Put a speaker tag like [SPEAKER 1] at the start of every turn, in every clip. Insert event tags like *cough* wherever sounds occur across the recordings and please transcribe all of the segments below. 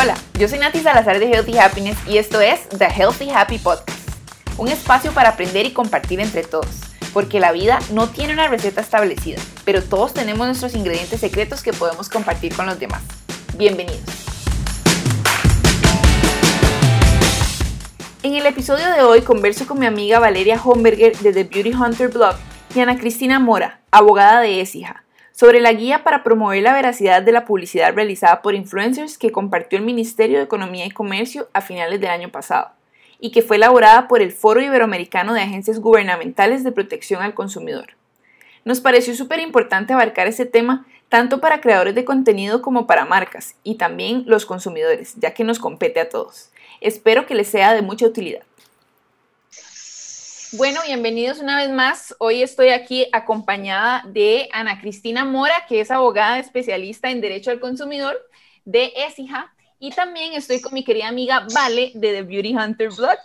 [SPEAKER 1] Hola, yo soy Nati Salazar de Healthy Happiness y esto es The Healthy Happy Podcast, un espacio para aprender y compartir entre todos, porque la vida no tiene una receta establecida, pero todos tenemos nuestros ingredientes secretos que podemos compartir con los demás. Bienvenidos. En el episodio de hoy converso con mi amiga Valeria Homberger de The Beauty Hunter Blog y Ana Cristina Mora, abogada de ESIJA, sobre la guía para promover la veracidad de la publicidad realizada por influencers que compartió el Ministerio de Economía y Comercio a finales del año pasado y que fue elaborada por el Foro Iberoamericano de Agencias Gubernamentales de Protección al Consumidor. Nos pareció súper importante abarcar este tema tanto para creadores de contenido como para marcas y también los consumidores, ya que nos compete a todos. Espero que les sea de mucha utilidad. Bueno, bienvenidos una vez más. Hoy estoy aquí acompañada de Ana Cristina Mora, que es abogada especialista en Derecho al Consumidor de ESIJA. Y también estoy con mi querida amiga Vale de The Beauty Hunter Blog.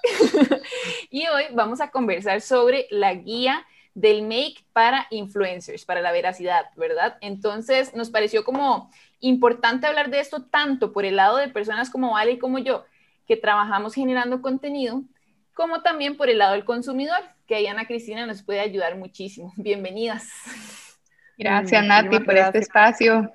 [SPEAKER 1] *laughs* y hoy vamos a conversar sobre la guía del make para influencers, para la veracidad, ¿verdad? Entonces nos pareció como importante hablar de esto tanto por el lado de personas como Vale y como yo, que trabajamos generando contenido, como también por el lado del consumidor, que ahí Ana Cristina nos puede ayudar muchísimo. *laughs* Bienvenidas.
[SPEAKER 2] Gracias, Nati, por este espacio.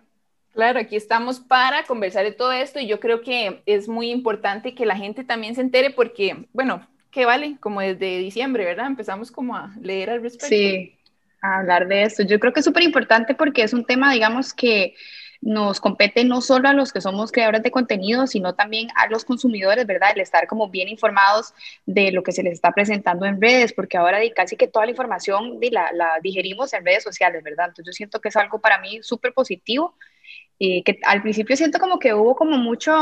[SPEAKER 1] Claro, aquí estamos para conversar de todo esto y yo creo que es muy importante que la gente también se entere porque, bueno, ¿qué vale? Como desde diciembre, ¿verdad? Empezamos como a leer al respecto.
[SPEAKER 2] Sí, a hablar de esto. Yo creo que es súper importante porque es un tema, digamos, que nos compete no solo a los que somos creadores de contenido, sino también a los consumidores, ¿verdad? El estar como bien informados de lo que se les está presentando en redes, porque ahora casi que toda la información la, digerimos en redes sociales, ¿verdad? Entonces yo siento que es algo para mí súper positivo, y que al principio siento como que hubo como mucho,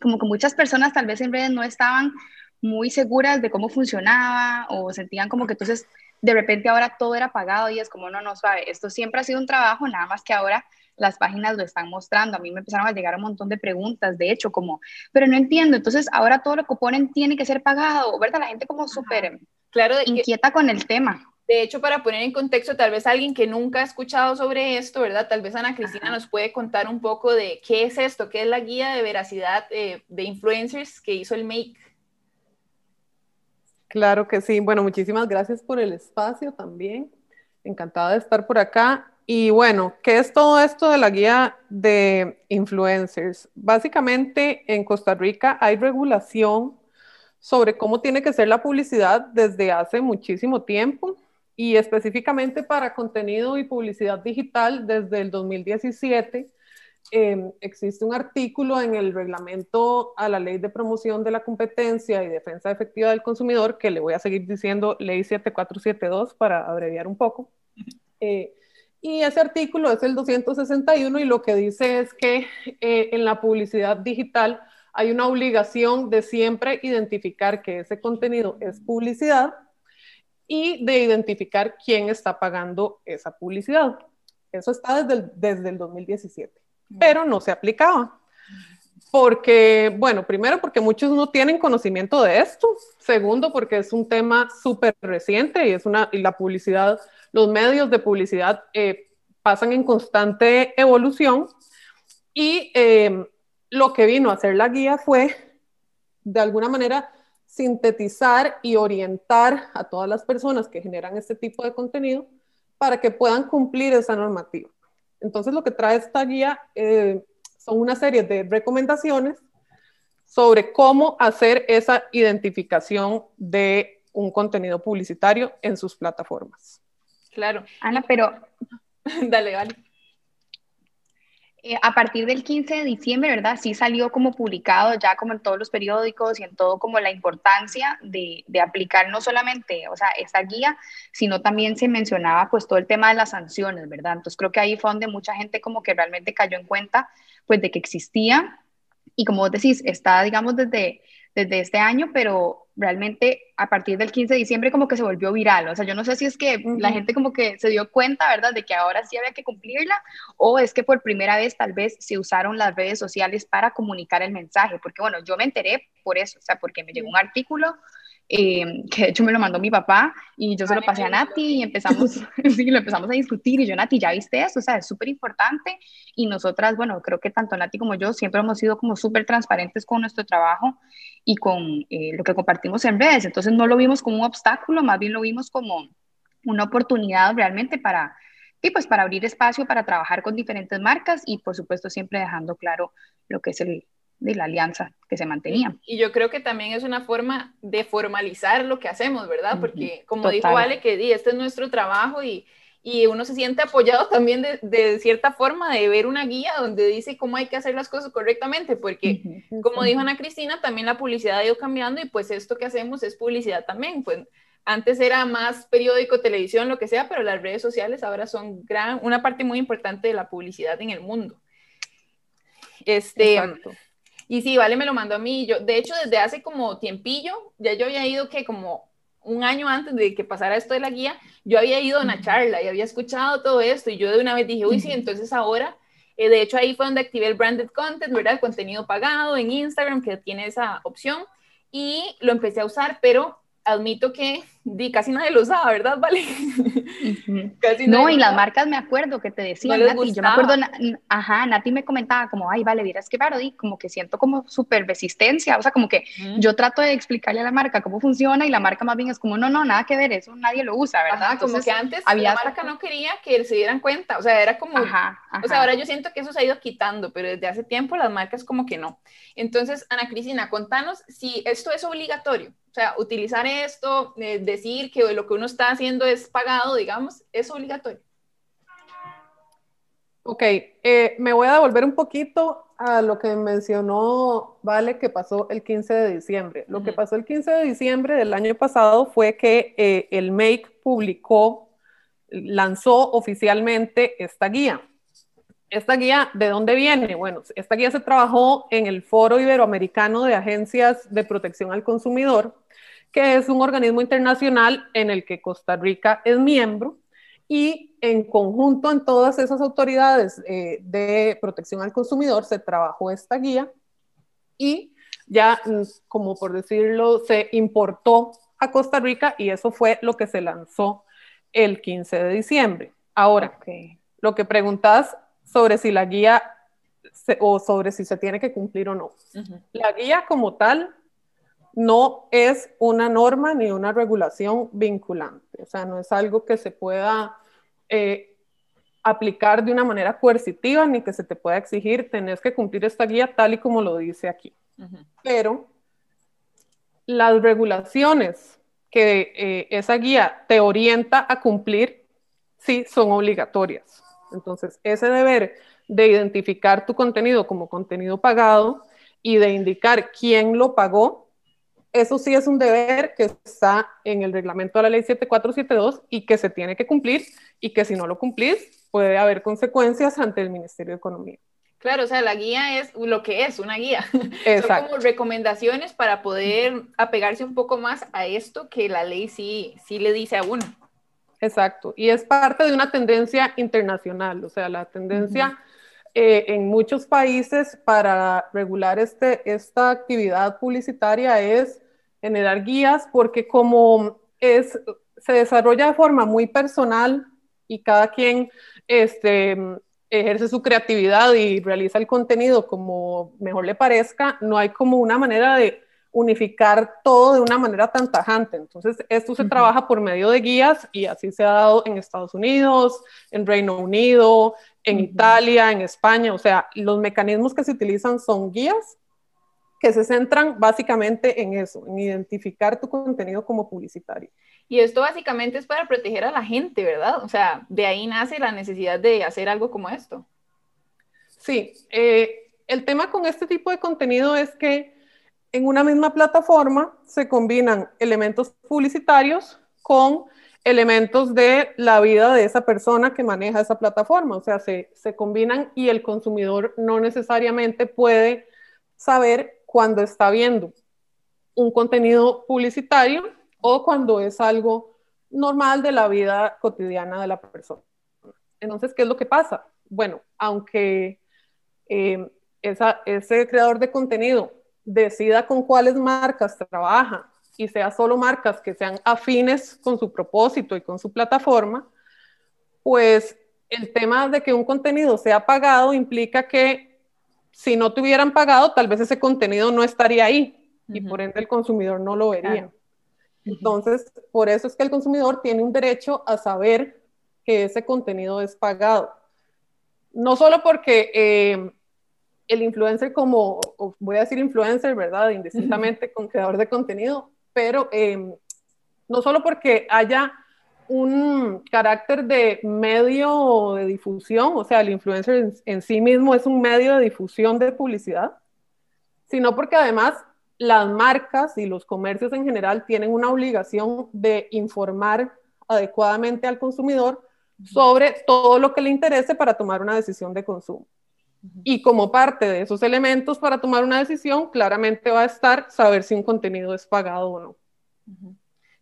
[SPEAKER 2] como que muchas personas tal vez en redes no estaban muy seguras de cómo funcionaba o sentían como que entonces de repente ahora todo era pagado y es como no, no, suave, esto siempre ha sido un trabajo, nada más que ahora las páginas lo están mostrando. A mí me empezaron a llegar un montón de preguntas, de hecho, como, pero no entiendo, entonces ahora todo lo que ponen tiene que ser pagado, ¿verdad? La gente como súper claro, inquieta con el tema.
[SPEAKER 1] De hecho, para poner en contexto, tal vez alguien que nunca ha escuchado sobre esto, ¿verdad? Tal vez Ana Cristina nos puede contar un poco de qué es esto, qué es la guía de veracidad eh, de influencers que hizo el Make.
[SPEAKER 3] Claro que sí. Bueno, muchísimas gracias por el espacio también. Encantada de estar por acá. Y bueno, ¿qué es todo esto de la guía de influencers? Básicamente en Costa Rica hay regulación sobre cómo tiene que ser la publicidad desde hace muchísimo tiempo y específicamente para contenido y publicidad digital desde el 2017. Em, existe un artículo en el reglamento a la ley de promoción de la competencia y defensa efectiva del consumidor, que le voy a seguir diciendo ley 7472 para abreviar un poco, eh, y ese artículo es el 261 y lo que dice es que eh, en la publicidad digital hay una obligación de siempre identificar que ese contenido es publicidad y de identificar quién está pagando esa publicidad. Eso está desde el, desde el 2017, pero no se aplicaba. Porque, bueno, primero porque muchos no tienen conocimiento de esto. Segundo, porque es un tema súper reciente y es una, y la publicidad los medios de publicidad eh, pasan en constante evolución y eh, lo que vino a hacer la guía fue, de alguna manera, sintetizar y orientar a todas las personas que generan este tipo de contenido para que puedan cumplir esa normativa. Entonces, lo que trae esta guía eh, son una serie de recomendaciones sobre cómo hacer esa identificación de un contenido publicitario en sus plataformas.
[SPEAKER 1] Claro.
[SPEAKER 2] Ana, pero... *laughs*
[SPEAKER 1] Dale, vale.
[SPEAKER 2] Eh, a partir del 15 de diciembre, ¿verdad? Sí salió como publicado ya como en todos los periódicos y en todo como la importancia de, aplicar no solamente, o sea, esta guía, sino también se mencionaba pues todo el tema de las sanciones, ¿verdad? Entonces creo que ahí fue donde mucha gente como que realmente cayó en cuenta pues de que existía y como vos decís, está digamos desde desde este año, pero realmente a partir del 15 de diciembre como que se volvió viral. O sea, yo no sé si es que la gente como que se dio cuenta, ¿verdad?, de que ahora sí había que cumplirla, o es que por primera vez tal vez se usaron las redes sociales para comunicar el mensaje, porque bueno, yo me enteré por eso, o sea, porque me llegó un artículo eh, que de hecho me lo mandó mi papá y yo se lo pasé a Nati y empezamos, *laughs* *laughs* sí, lo empezamos a discutir y yo, Nati, ¿ya viste eso? O sea, es súper importante y nosotras, bueno, creo que tanto Nati como yo siempre hemos sido como súper transparentes con nuestro trabajo y con eh, lo que compartimos en redes, entonces no lo vimos como un obstáculo, más bien lo vimos como una oportunidad realmente para, y pues para abrir espacio para trabajar con diferentes marcas y por supuesto siempre dejando claro lo que es el, de la alianza que se mantenía.
[SPEAKER 1] Y yo creo que también es una forma de formalizar lo que hacemos, ¿verdad? Porque como dijo Vale, que di, este es nuestro trabajo y, y uno se siente apoyado también de, de, cierta forma de ver una guía donde dice cómo hay que hacer las cosas correctamente, porque como dijo Ana Cristina, también la publicidad ha ido cambiando y pues esto que hacemos es publicidad también, pues antes era más periódico, televisión, lo que sea, pero las redes sociales ahora son gran, una parte muy importante de la publicidad en el mundo. Este, Exacto. Y sí, Vale me lo mandó a mí. Yo, de hecho, desde hace como tiempillo, ya yo había ido que como un año antes de que pasara esto de la guía, yo había ido a una charla y había escuchado todo esto y yo de una vez dije, uy, sí, entonces ahora, eh, de hecho ahí fue donde activé el branded content, ¿verdad? El contenido pagado en Instagram que tiene esa opción y lo empecé a usar, pero admito que di, casi nadie lo usaba, ¿verdad? Vale. *laughs*
[SPEAKER 2] no, y las marcas me acuerdo que te decían, Nati, yo me acuerdo, ajá, Nati me comentaba como, ay, vale, vieras que paro, di, como que siento como súper resistencia, o sea, como que yo trato de explicarle a la marca cómo funciona y la marca más bien es como, no, no, nada que ver, eso nadie lo usa, ¿verdad?
[SPEAKER 1] como que antes había la marca no quería que se dieran cuenta, o sea, era como, ajá, o sea, ahora yo siento que eso se ha ido quitando, pero desde hace tiempo las marcas como que no. Entonces, Ana Cristina, contanos si esto es obligatorio, o sea, utilizar esto, eh, decir que lo que uno está haciendo es pagado, digamos, es obligatorio.
[SPEAKER 3] Ok, eh, me voy a devolver un poquito a lo que mencionó Vale que pasó el 15 de diciembre. Lo que pasó el 15 de diciembre del año pasado fue que eh, el MAKE publicó, lanzó oficialmente esta guía. ¿Esta guía de dónde viene? Bueno, esta guía se trabajó en el Foro Iberoamericano de Agencias de Protección al Consumidor, que es un organismo internacional en el que Costa Rica es miembro y en conjunto en todas esas autoridades eh, de protección al consumidor se trabajó esta guía y ya, mm, como por decirlo, se importó a Costa Rica y eso fue lo que se lanzó el 15 de diciembre. Ahora, lo que preguntas sobre si la guía o sobre si se tiene que cumplir o no. La guía como tal no es una norma ni una regulación vinculante, o sea, no es algo que se pueda eh, aplicar de una manera coercitiva ni que se te pueda exigir, tenés que cumplir esta guía tal y como lo dice aquí. Pero las regulaciones que eh, esa guía te orienta a cumplir, sí son obligatorias. Entonces, ese deber de identificar tu contenido como contenido pagado y de indicar quién lo pagó, eso sí es un deber que está en el reglamento de la ley 7472 y que se tiene que cumplir y que si no lo cumplís puede haber consecuencias ante el Ministerio de Economía.
[SPEAKER 1] Claro, o sea, la guía es lo que es, una guía. *laughs* Son como recomendaciones para poder apegarse un poco más a esto que la ley sí, sí le dice a uno.
[SPEAKER 3] Exacto, y es parte de una tendencia internacional, o sea, la tendencia eh, en muchos países para regular este, esta actividad publicitaria es generar guías porque como es, se desarrolla de forma muy personal y cada quien este, ejerce su creatividad y realiza el contenido como mejor le parezca, no hay como una manera de unificar todo de una manera tan tajante. Entonces, esto se trabaja por medio de guías y así se ha dado en Estados Unidos, en Reino Unido, en Italia, en España. O sea, los mecanismos que se utilizan son guías que se centran básicamente en eso, en identificar tu contenido como publicitario.
[SPEAKER 1] Y esto básicamente es para proteger a la gente, ¿verdad? O sea, de ahí nace la necesidad de hacer algo como esto.
[SPEAKER 3] Sí, eh, el tema con este tipo de contenido es que en una misma plataforma se combinan elementos publicitarios con elementos de la vida de esa persona que maneja esa plataforma. O sea, se, combinan y el consumidor no necesariamente puede saber cuando está viendo un contenido publicitario o cuando es algo normal de la vida cotidiana de la persona. Entonces, ¿qué es lo que pasa? Bueno, aunque eh, ese creador de contenido decida con cuáles marcas trabaja y sea solo marcas que sean afines con su propósito y con su plataforma, pues el tema de que un contenido sea pagado implica que si no te hubieran pagado, tal vez ese contenido no estaría ahí y por ende el consumidor no lo vería. Entonces, por eso es que el consumidor tiene un derecho a saber que ese contenido es pagado. No solo porque eh, el influencer como, voy a decir influencer, ¿verdad? Indistintamente con creador de contenido, pero em, no solo porque haya un carácter de medio de difusión, o sea, el influencer en, sí mismo es un medio de difusión de publicidad, sino porque además las marcas y los comercios en general tienen una obligación de informar adecuadamente al consumidor sobre todo lo que le interese para tomar una decisión de consumo. Y como parte de esos elementos para tomar una decisión, claramente va a estar saber si un contenido es pagado o no.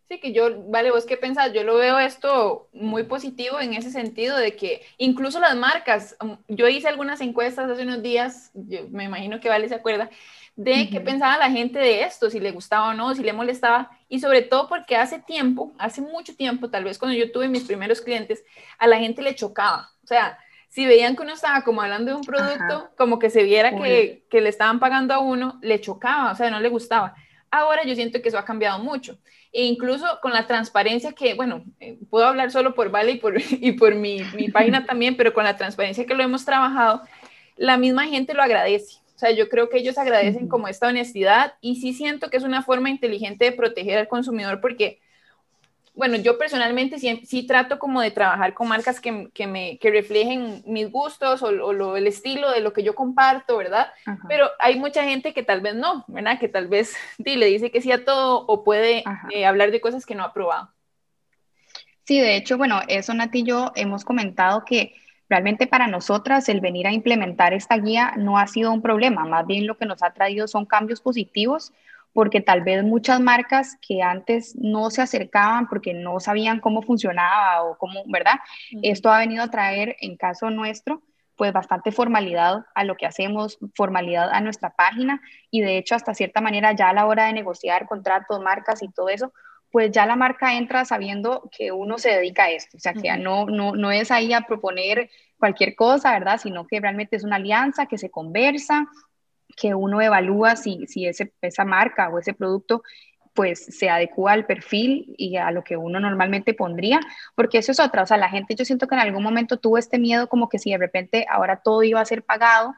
[SPEAKER 1] Sí, que yo, vale, vos qué pensás, yo lo veo esto muy positivo en ese sentido de que incluso las marcas, um, yo hice algunas encuestas hace unos días, me imagino que Vale se acuerda, de qué pensaba la gente de esto, si le gustaba o no, si le molestaba, y sobre todo porque hace tiempo, hace mucho tiempo, tal vez cuando yo tuve mis primeros clientes, a la gente le chocaba, o sea, si veían que uno estaba como hablando de un producto, como que se viera que, que, le estaban pagando a uno, le chocaba, o sea, no le gustaba. Ahora yo siento que eso ha cambiado mucho. E incluso con la transparencia que, bueno, eh, puedo hablar solo por Vale y por, *laughs* y por mi, mi página *laughs* también, pero con la transparencia que lo hemos trabajado, la misma gente lo agradece. O sea, yo creo que ellos agradecen como esta honestidad y sí siento que es una forma inteligente de proteger al consumidor porque bueno, yo personalmente sí, trato como de trabajar con marcas que, que me, que reflejen mis gustos o, lo, el estilo de lo que yo comparto, ¿verdad? Pero hay mucha gente que tal vez no, ¿verdad? Que tal vez *laughs* le dice que sí a todo o puede eh, hablar de cosas que no ha probado.
[SPEAKER 2] Sí, de hecho, bueno, eso Nati y yo hemos comentado que realmente para nosotras el venir a implementar esta guía no ha sido un problema, más bien lo que nos ha traído son cambios positivos porque tal vez muchas marcas que antes no se acercaban porque no sabían cómo funcionaba o cómo, ¿verdad? Esto ha venido a traer, en caso nuestro, pues bastante formalidad a lo que hacemos, formalidad a nuestra página y de hecho hasta cierta manera ya a la hora de negociar contratos, marcas y todo eso, pues ya la marca entra sabiendo que uno se dedica a esto, o sea, que no, no, no es ahí a proponer cualquier cosa, ¿verdad? Sino que realmente es una alianza que se conversa, que uno evalúa si, si ese, esa marca o ese producto pues se adecua al perfil y a lo que uno normalmente pondría, porque eso es otra, o sea, la gente yo siento que en algún momento tuvo este miedo como que si de repente ahora todo iba a ser pagado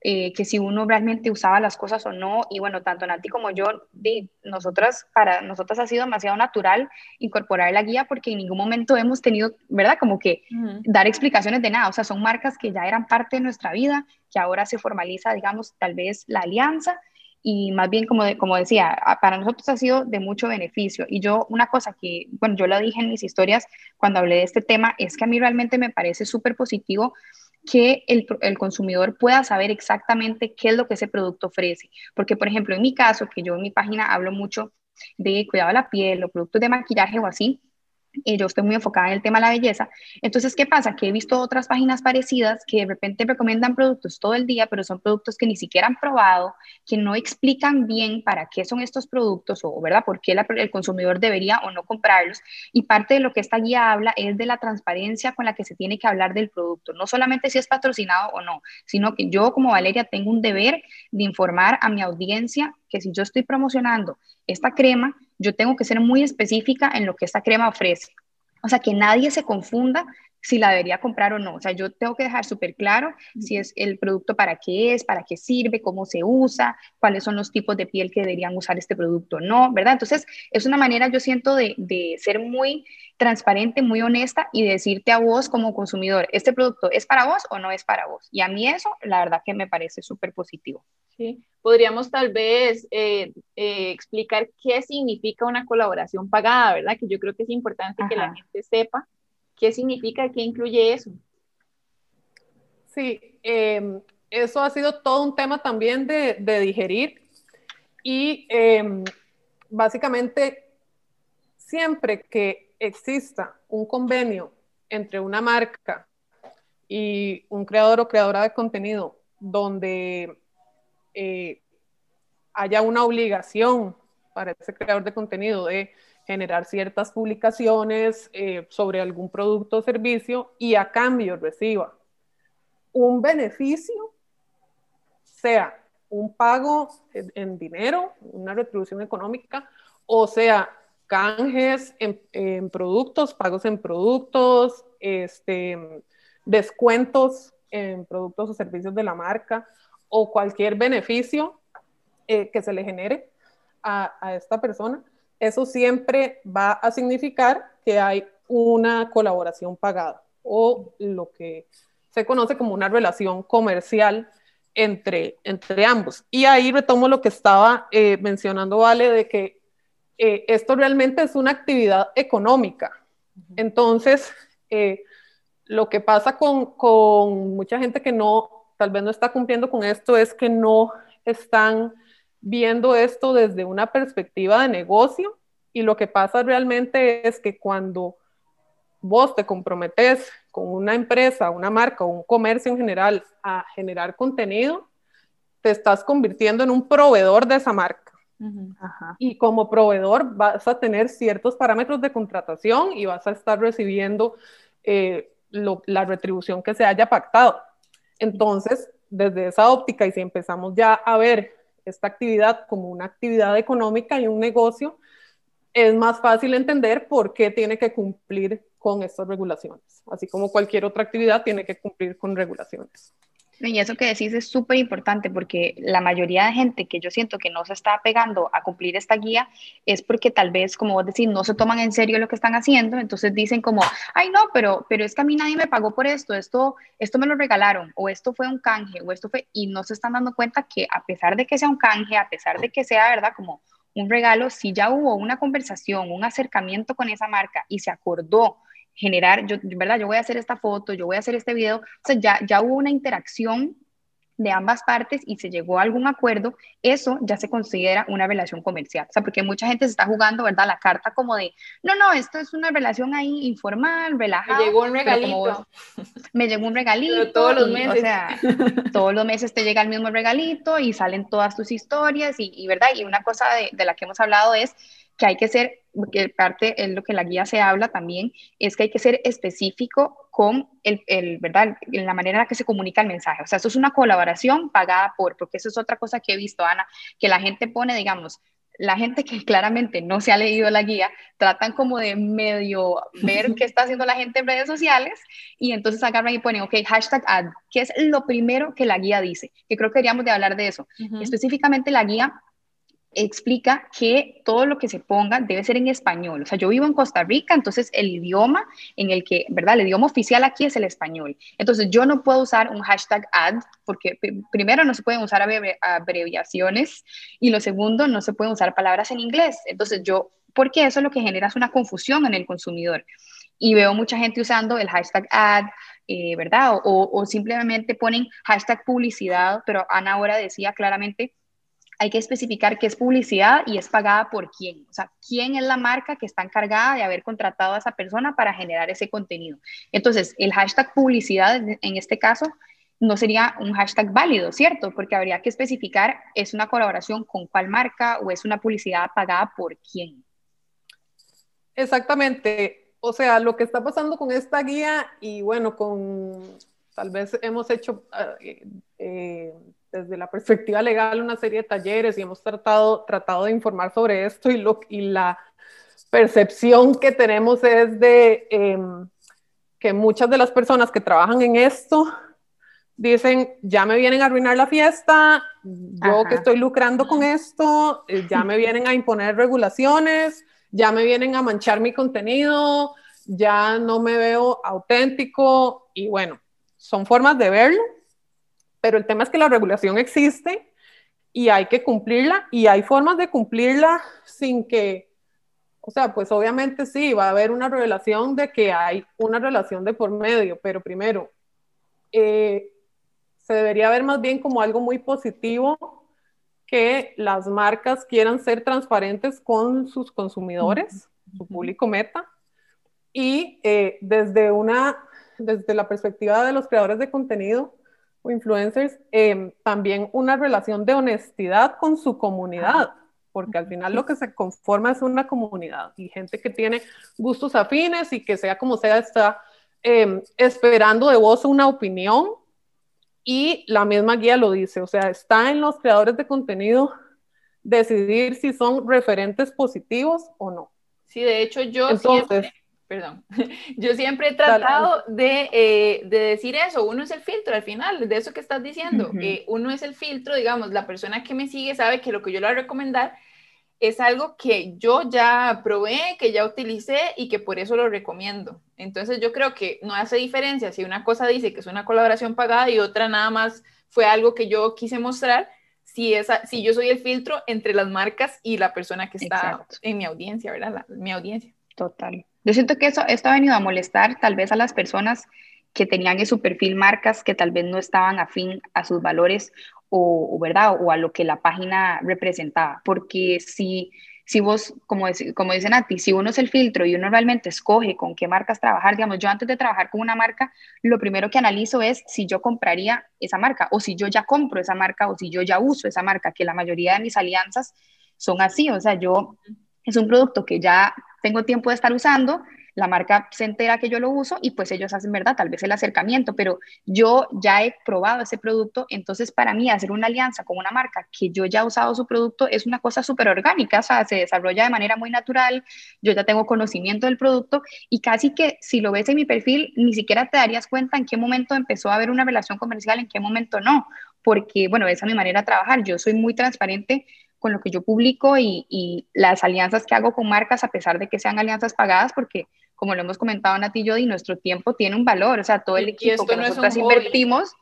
[SPEAKER 2] eh, que si uno realmente usaba las cosas o no. Y bueno, tanto Nati como yo, de, nosotras, para nosotras ha sido demasiado natural incorporar la guía porque en ningún momento hemos tenido, ¿verdad? Como que dar explicaciones de nada. O sea, son marcas que ya eran parte de nuestra vida, que ahora se formaliza, digamos, tal vez la alianza. Y más bien, como, como decía, para nosotros ha sido de mucho beneficio. Y yo, una cosa que, bueno, yo lo dije en mis historias cuando hablé de este tema, es que a mí realmente me parece súper positivo que el, el, consumidor pueda saber exactamente qué es lo que ese producto ofrece. Porque, por ejemplo, en mi caso, que yo en mi página hablo mucho de cuidado de la piel o productos de maquillaje o así, y yo estoy muy enfocada en el tema de la belleza. Entonces, ¿qué pasa? Que he visto otras páginas parecidas que de repente recomiendan productos todo el día, pero son productos que ni siquiera han probado, que no explican bien para qué son estos productos o, ¿verdad?, por qué el consumidor debería o no comprarlos. Y parte de lo que esta guía habla es de la transparencia con la que se tiene que hablar del producto, no solamente si es patrocinado o no, sino que yo como Valeria tengo un deber de informar a mi audiencia que si yo estoy promocionando esta crema, yo tengo que ser muy específica en lo que esta crema ofrece. O sea, que nadie se confunda si la debería comprar o no. O sea, yo tengo que dejar súper claro si es el producto para qué es, para qué sirve, cómo se usa, cuáles son los tipos de piel que deberían usar este producto o no, ¿verdad? Entonces, es una manera, yo siento, de, de ser muy transparente, muy honesta y decirte a vos como consumidor, ¿este producto es para vos o no es para vos? Y a mí eso, la verdad que me parece súper positivo.
[SPEAKER 1] Sí. Podríamos tal vez eh, eh, explicar qué significa una colaboración pagada, ¿verdad? Que yo creo que es importante que la gente sepa qué significa, qué incluye eso.
[SPEAKER 3] Sí, em, eso ha sido todo un tema también de, digerir y em, básicamente siempre que exista un convenio entre una marca y un creador o creadora de contenido donde eh, haya una obligación para ese creador de contenido de generar ciertas publicaciones eh, sobre algún producto o servicio y a cambio reciba un beneficio, sea un pago en, dinero, una retribución económica, o sea, canjes en, productos, pagos en productos, este, descuentos en productos o servicios de la marca, o cualquier beneficio eh, que se le genere a, a esta persona, eso siempre va a significar que hay una colaboración pagada o lo que se conoce como una relación comercial entre, entre ambos. Y ahí retomo lo que estaba eh, mencionando Vale, de que eh, esto realmente es una actividad económica. Entonces, eh, lo que pasa con, con, mucha gente que no, tal vez no está cumpliendo con esto, es que no están viendo esto desde una perspectiva de negocio y lo que pasa realmente es que cuando vos te comprometes con una empresa, una marca o un comercio en general a generar contenido, te estás convirtiendo en un proveedor de esa marca. Y como proveedor vas a tener ciertos parámetros de contratación y vas a estar recibiendo eh, la retribución que se haya pactado. Entonces, desde esa óptica y si empezamos ya a ver esta actividad como una actividad económica y un negocio, es más fácil entender por qué tiene que cumplir con estas regulaciones, así como cualquier otra actividad tiene que cumplir con regulaciones.
[SPEAKER 2] Y eso que decís es súper importante porque la mayoría de gente que yo siento que no se está pegando a cumplir esta guía es porque tal vez, como vos decís, no se toman en serio lo que están haciendo, entonces dicen como, ay no, pero, pero es que a mí nadie me pagó por esto, esto, esto me lo regalaron, o esto fue un canje, o esto fue, y no se están dando cuenta que a pesar de que sea un canje, a pesar de que sea, ¿verdad? Como un regalo, si ya hubo una conversación, un acercamiento con esa marca y se acordó generar, yo, ¿verdad? Yo voy a hacer esta foto, yo voy a hacer este video, o sea, ya, ya hubo una interacción de ambas partes y se llegó a algún acuerdo, eso ya se considera una relación comercial. O sea, porque mucha gente se está jugando, ¿verdad? La carta como de, no, no, esto es una relación ahí informal, relajada.
[SPEAKER 1] Me llegó un regalito.
[SPEAKER 2] me llegó un regalito.
[SPEAKER 1] todos los meses.
[SPEAKER 2] O sea, *laughs* todos los meses te llega el mismo regalito y salen todas tus historias y, ¿verdad? Y una cosa de, de la que hemos hablado es que hay que ser, que parte es lo que la guía se habla también, es que hay que ser específico con el, el, ¿verdad? En la manera en la que se comunica el mensaje. O sea, eso es una colaboración pagada por, porque eso es otra cosa que he visto, Ana, que la gente pone, digamos, la gente que claramente no se ha leído la guía, tratan como de medio ver *laughs* qué está haciendo la gente en redes sociales y entonces agarran y ponen, ok, hashtag ad, que es lo primero que la guía dice, que creo que deberíamos de hablar de eso. Específicamente la guía explica que todo lo que se ponga debe ser en español. O sea, yo vivo en Costa Rica, entonces el idioma en el que, ¿verdad? El idioma oficial aquí es el español. Entonces yo no puedo usar un hashtag ad porque primero no se pueden usar abreviaciones y lo segundo no se pueden usar palabras en inglés. Entonces yo, porque eso es lo que genera es una confusión en el consumidor. Y veo mucha gente usando el hashtag ad, eh, ¿verdad? O, o simplemente ponen hashtag publicidad, pero Ana ahora decía claramente hay que especificar qué es publicidad y es pagada por quién. O sea, quién es la marca que está encargada de haber contratado a esa persona para generar ese contenido. Entonces, el hashtag publicidad en este caso no sería un hashtag válido, ¿cierto? Porque habría que especificar, ¿es una colaboración con cuál marca o es una publicidad pagada por quién?
[SPEAKER 3] Exactamente. O sea, lo que está pasando con esta guía y bueno, con tal vez hemos hecho eh, eh, desde la perspectiva legal una serie de talleres y hemos tratado, tratado de informar sobre esto y, lo, y la percepción que tenemos es de em, que muchas de las personas que trabajan en esto dicen, ya me vienen a arruinar la fiesta, yo que estoy lucrando con esto, eh, ya me vienen a imponer regulaciones, ya me vienen a manchar mi contenido, ya no me veo auténtico y bueno, son formas de verlo pero el tema es que la regulación existe y hay que cumplirla y hay formas de cumplirla sin que, o sea, pues obviamente sí, va a haber una revelación de que hay una relación de por medio, pero primero, eh, se debería ver más bien como algo muy positivo que las marcas quieran ser transparentes con sus consumidores, su público meta, y eh, desde una, desde la perspectiva de los creadores de contenido, o influencers, em, también una relación de honestidad con su comunidad, porque al final lo que se conforma es una comunidad y gente que tiene gustos afines y que sea como sea está em, esperando de vos una opinión y la misma guía lo dice, o sea, está en los creadores de contenido decidir si son referentes positivos o no.
[SPEAKER 1] Sí, de hecho yo siempre, perdón, *laughs* yo siempre he tratado de, eh, de, decir eso, uno es el filtro al final, de eso que estás diciendo, que uno es el filtro, digamos, la persona que me sigue sabe que lo que yo le voy a recomendar es algo que yo ya probé, que ya utilicé y que por eso lo recomiendo. Entonces yo creo que no hace diferencia si una cosa dice que es una colaboración pagada y otra nada más fue algo que yo quise mostrar, si, esa, si yo soy el filtro entre las marcas y la persona que está en mi audiencia, ¿verdad? mi audiencia.
[SPEAKER 2] Total. Yo siento que eso, esto ha venido a molestar tal vez a las personas que tenían en su perfil marcas que tal vez no estaban afín a sus valores o, ¿verdad? o a lo que la página representaba. Porque si, si vos, como, como dicen a ti, si uno es el filtro y uno realmente escoge con qué marcas trabajar, digamos, yo antes de trabajar con una marca, lo primero que analizo es si yo compraría esa marca o si yo ya compro esa marca o si yo ya uso esa marca, que la mayoría de mis alianzas son así, o sea, yo es un producto que ya tengo tiempo de estar usando, la marca se entera que yo lo uso y pues ellos hacen, ¿verdad? Tal vez el acercamiento, pero yo ya he probado ese producto, entonces para mí hacer una alianza con una marca que yo ya he usado su producto es una cosa súper orgánica, o sea, se desarrolla de manera muy natural, yo ya tengo conocimiento del producto y casi que si lo ves en mi perfil, ni siquiera te darías cuenta en qué momento empezó a haber una relación comercial, en qué momento no, porque, bueno, esa es mi manera de trabajar, yo soy muy transparente con lo que yo publico y, y, las alianzas que hago con marcas, a pesar de que sean alianzas pagadas, porque como lo hemos comentado Nati y yo, y nuestro tiempo tiene un valor, o sea, todo el equipo que nosotros invertimos,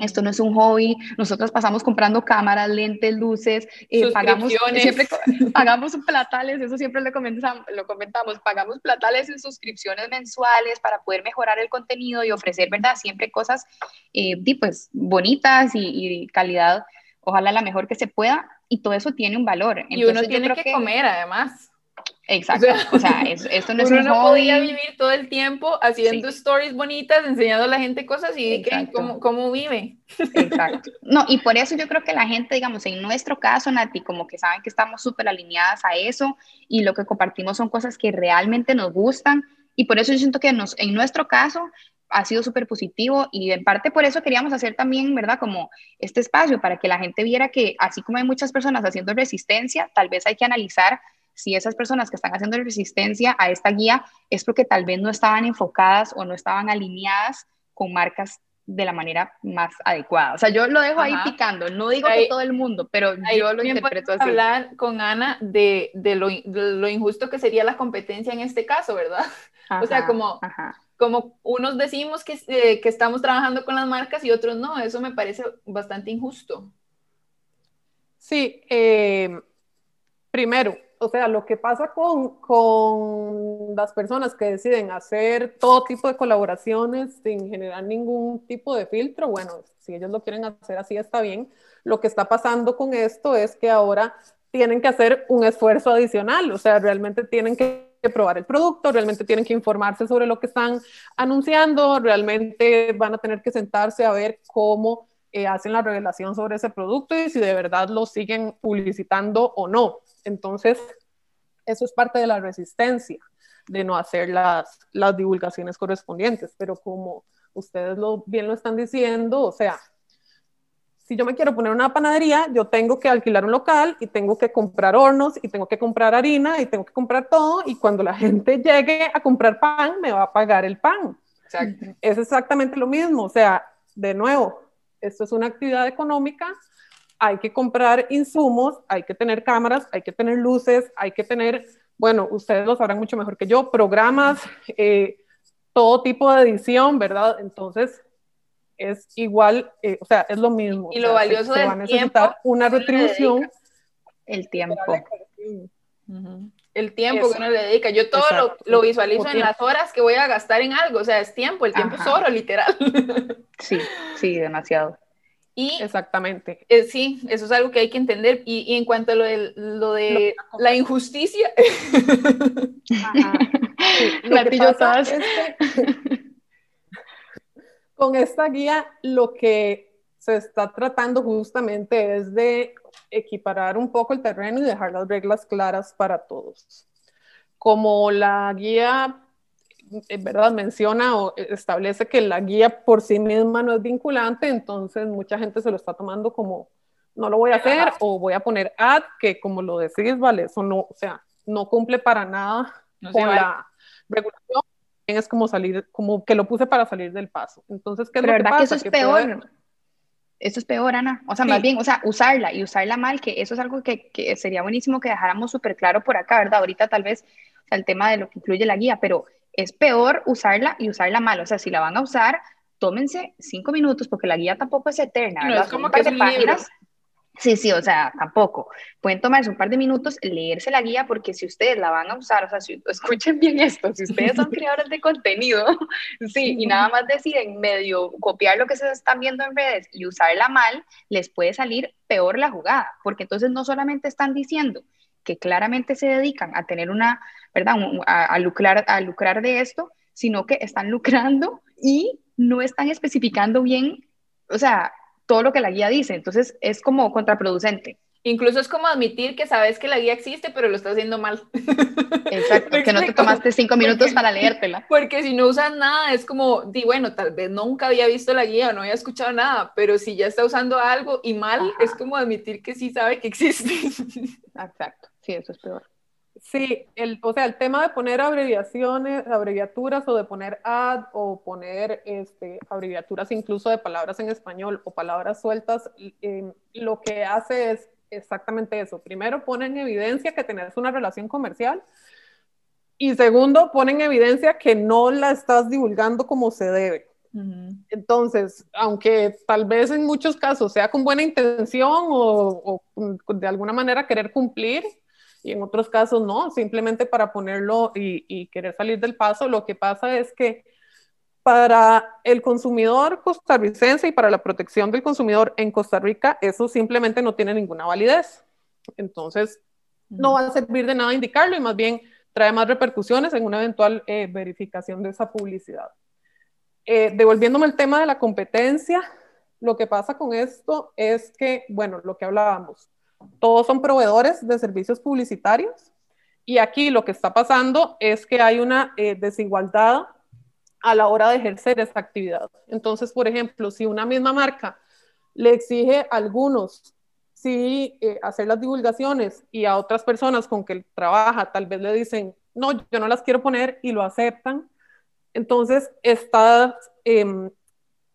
[SPEAKER 2] esto no es un hobby, nosotros pasamos comprando cámaras, lentes, luces, eh, pagamos, siempre *laughs* pagamos platales, eso siempre lo comentamos, lo comentamos, pagamos platales en suscripciones mensuales para poder mejorar el contenido y ofrecer, ¿verdad? Siempre cosas, eh, pues, bonitas y, calidad, ojalá la mejor que se pueda, y todo eso tiene un valor.
[SPEAKER 1] y uno tiene que, comer, además.
[SPEAKER 2] Exacto. O sea, esto no es *laughs*
[SPEAKER 1] uno no podía vivir todo el tiempo haciendo stories bonitas, enseñando a la gente cosas y cómo, cómo, vive.
[SPEAKER 2] Exacto. *laughs* No, y por eso yo creo que la gente, digamos, en nuestro caso, Nati, como que saben que estamos súper alineadas a eso y lo que compartimos son cosas que realmente nos gustan. Y por eso yo siento que nos, en nuestro caso ha sido súper positivo y en parte por eso queríamos hacer también, ¿verdad? Como este espacio para que la gente viera que así como hay muchas personas haciendo resistencia, tal vez hay que analizar si esas personas que están haciendo resistencia a esta guía es porque tal vez no estaban enfocadas o no estaban alineadas con marcas de la manera más adecuada. O sea, yo lo dejo ahí picando, no digo que todo el mundo, pero yo lo interpreto así.
[SPEAKER 1] hablar con Ana de, de, lo, lo, injusto que sería la competencia en este caso, ¿verdad? *laughs* o sea, como, como unos decimos que, eh, que estamos trabajando con las marcas y otros no, eso me parece bastante injusto.
[SPEAKER 3] Sí, eh, primero, o sea, lo que pasa con, con, las personas que deciden hacer todo tipo de colaboraciones sin generar ningún tipo de filtro, bueno, si ellos lo quieren hacer así está bien. Lo que está pasando con esto es que ahora tienen que hacer un esfuerzo adicional, o sea, realmente tienen que probar el producto, realmente tienen que informarse sobre lo que están anunciando, realmente van a tener que sentarse a ver cómo eh, hacen la revelación sobre ese producto y si de verdad lo siguen publicitando o no. Entonces, eso es parte de la resistencia de no hacer las, las divulgaciones correspondientes, pero como ustedes lo, bien lo están diciendo, o sea, si yo me quiero poner una panadería, yo tengo que alquilar un local y tengo que comprar hornos y tengo que comprar harina y tengo que comprar todo y cuando la gente llegue a comprar pan, me va a pagar el pan. Es exactamente lo mismo, o sea, de nuevo, esto es una actividad económica hay que comprar insumos, hay que tener cámaras, hay que tener luces, hay que tener, bueno, ustedes lo sabrán mucho mejor que yo, programas, eh, todo tipo de edición, ¿verdad? Entonces, es igual, eh, o sea, es lo mismo.
[SPEAKER 1] Y lo valioso
[SPEAKER 3] se,
[SPEAKER 1] va
[SPEAKER 3] a necesitar una retribución.
[SPEAKER 2] El tiempo.
[SPEAKER 1] El tiempo que uno le dedica. Yo todo lo, lo, visualizo en las horas que voy a gastar en algo. O sea, es tiempo. El tiempo es oro, literal. *laughs*
[SPEAKER 2] Sí, sí, demasiado.
[SPEAKER 1] Y,
[SPEAKER 3] Exactamente.
[SPEAKER 1] Eh, sí, eso es algo que hay que entender. Y, en cuanto a lo de, lo de la injusticia,
[SPEAKER 3] lo que pasa *laughs* es que, *laughs* con esta guía lo que se está tratando justamente es de equiparar un poco el terreno y dejar las reglas claras para todos. Como la guía, en verdad, menciona o establece que la guía por sí misma no es vinculante, entonces mucha gente se lo está tomando como, no lo voy a hacer o voy a poner ad, que como lo decís, vale, eso no, o sea, no cumple para nada con la regulación es como salir, como que lo puse para salir del paso. Entonces, ¿qué es
[SPEAKER 2] Pero
[SPEAKER 3] lo que
[SPEAKER 2] verdad
[SPEAKER 3] pasa?
[SPEAKER 2] que eso es
[SPEAKER 3] Que
[SPEAKER 2] peor.
[SPEAKER 3] puede-
[SPEAKER 2] Eso es peor, Ana. O sea, más bien, o sea, usarla y usarla mal, que eso es algo que, que sería buenísimo que dejáramos súper claro por acá, ¿verdad? Ahorita tal vez, o sea, el tema de lo que incluye la guía, pero es peor usarla y usarla mal. O sea, si la van a usar, tómense cinco minutos, porque la guía tampoco es eterna,
[SPEAKER 1] No,
[SPEAKER 2] ¿verdad?
[SPEAKER 1] es como que
[SPEAKER 2] de
[SPEAKER 1] es un libro.
[SPEAKER 2] páginas. Sí, sí, o sea, tampoco. Pueden tomarse un par de minutos, leerse la guía, porque si ustedes la van a usar, o sea, si, *laughs* escuchen bien esto, si ustedes son *laughs* creadores de contenido, *laughs* sí, y nada más deciden medio copiar lo que se están viendo en redes y usarla mal, les puede salir peor la jugada, porque entonces no solamente están diciendo que claramente se dedican a tener una, ¿verdad?, a, a lucrar, a lucrar de esto, sino que están lucrando y no están especificando bien, o sea, todo lo que la guía dice. Entonces es como contraproducente.
[SPEAKER 1] Incluso es como admitir que sabes que la guía existe, pero lo estás haciendo mal. *laughs*
[SPEAKER 2] Exacto,
[SPEAKER 1] ¿Me
[SPEAKER 2] que no te tomaste cinco minutos
[SPEAKER 1] Porque-
[SPEAKER 2] para leértela.
[SPEAKER 1] Porque si no usas nada, es como, di, bueno, tal vez nunca había visto la guía o no había escuchado nada, pero si ya está usando algo y mal,
[SPEAKER 2] Ajá.
[SPEAKER 1] es como admitir que sí sabe que existe. *laughs*
[SPEAKER 2] Exacto, sí, eso es peor.
[SPEAKER 3] Sí, el, o sea, el tema de poner abreviaciones, abreviaturas o de poner ad o poner este, abreviaturas incluso de palabras en español o palabras sueltas, eh, lo que hace es exactamente eso. Primero, pone en evidencia que tenés una relación comercial y segundo, pone en evidencia que no la estás divulgando como se debe. Entonces, aunque tal vez en muchos casos sea con buena intención o, o de alguna manera querer cumplir, y en otros casos no, simplemente para ponerlo y, y, querer salir del paso, lo que pasa es que para el consumidor costarricense y para la protección del consumidor en Costa Rica, eso simplemente no tiene ninguna validez. Entonces, no va a servir de nada indicarlo y más bien trae más repercusiones en una eventual eh, verificación de esa publicidad. Eh, devolviéndome al tema de la competencia, lo que pasa con esto es que, bueno, lo que hablábamos, todos son proveedores de servicios publicitarios y aquí lo que está pasando es que hay una eh, desigualdad a la hora de ejercer esa actividad. Entonces, por ejemplo, si una misma marca le exige a algunos sí eh, hacer las divulgaciones y a otras personas con que trabaja tal vez le dicen, no, yo no las quiero poner y lo aceptan, entonces está eh,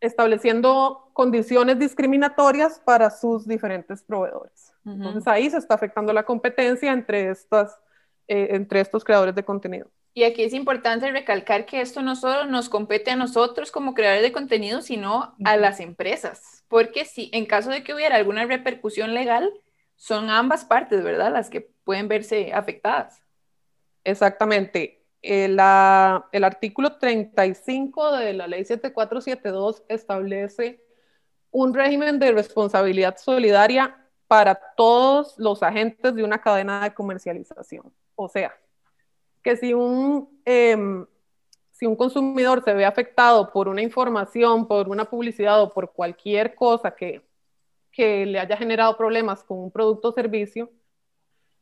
[SPEAKER 3] estableciendo condiciones discriminatorias para sus diferentes proveedores. Uh -huh. Entonces ahí se está afectando la competencia entre, estas, eh, entre estos creadores de contenido.
[SPEAKER 1] Y aquí es importante recalcar que esto no solo nos compete a nosotros como creadores de contenido, sino a las empresas, porque si en caso de que hubiera alguna repercusión legal, son ambas partes, ¿verdad? Las que pueden verse afectadas.
[SPEAKER 3] Exactamente. Eh, el artículo 35 de la ley 7472 establece un régimen de responsabilidad solidaria para todos los agentes de una cadena de comercialización. O sea, que si un, eh, si un consumidor se ve afectado por una información, por una publicidad o por cualquier cosa que, que le haya generado problemas con un producto o servicio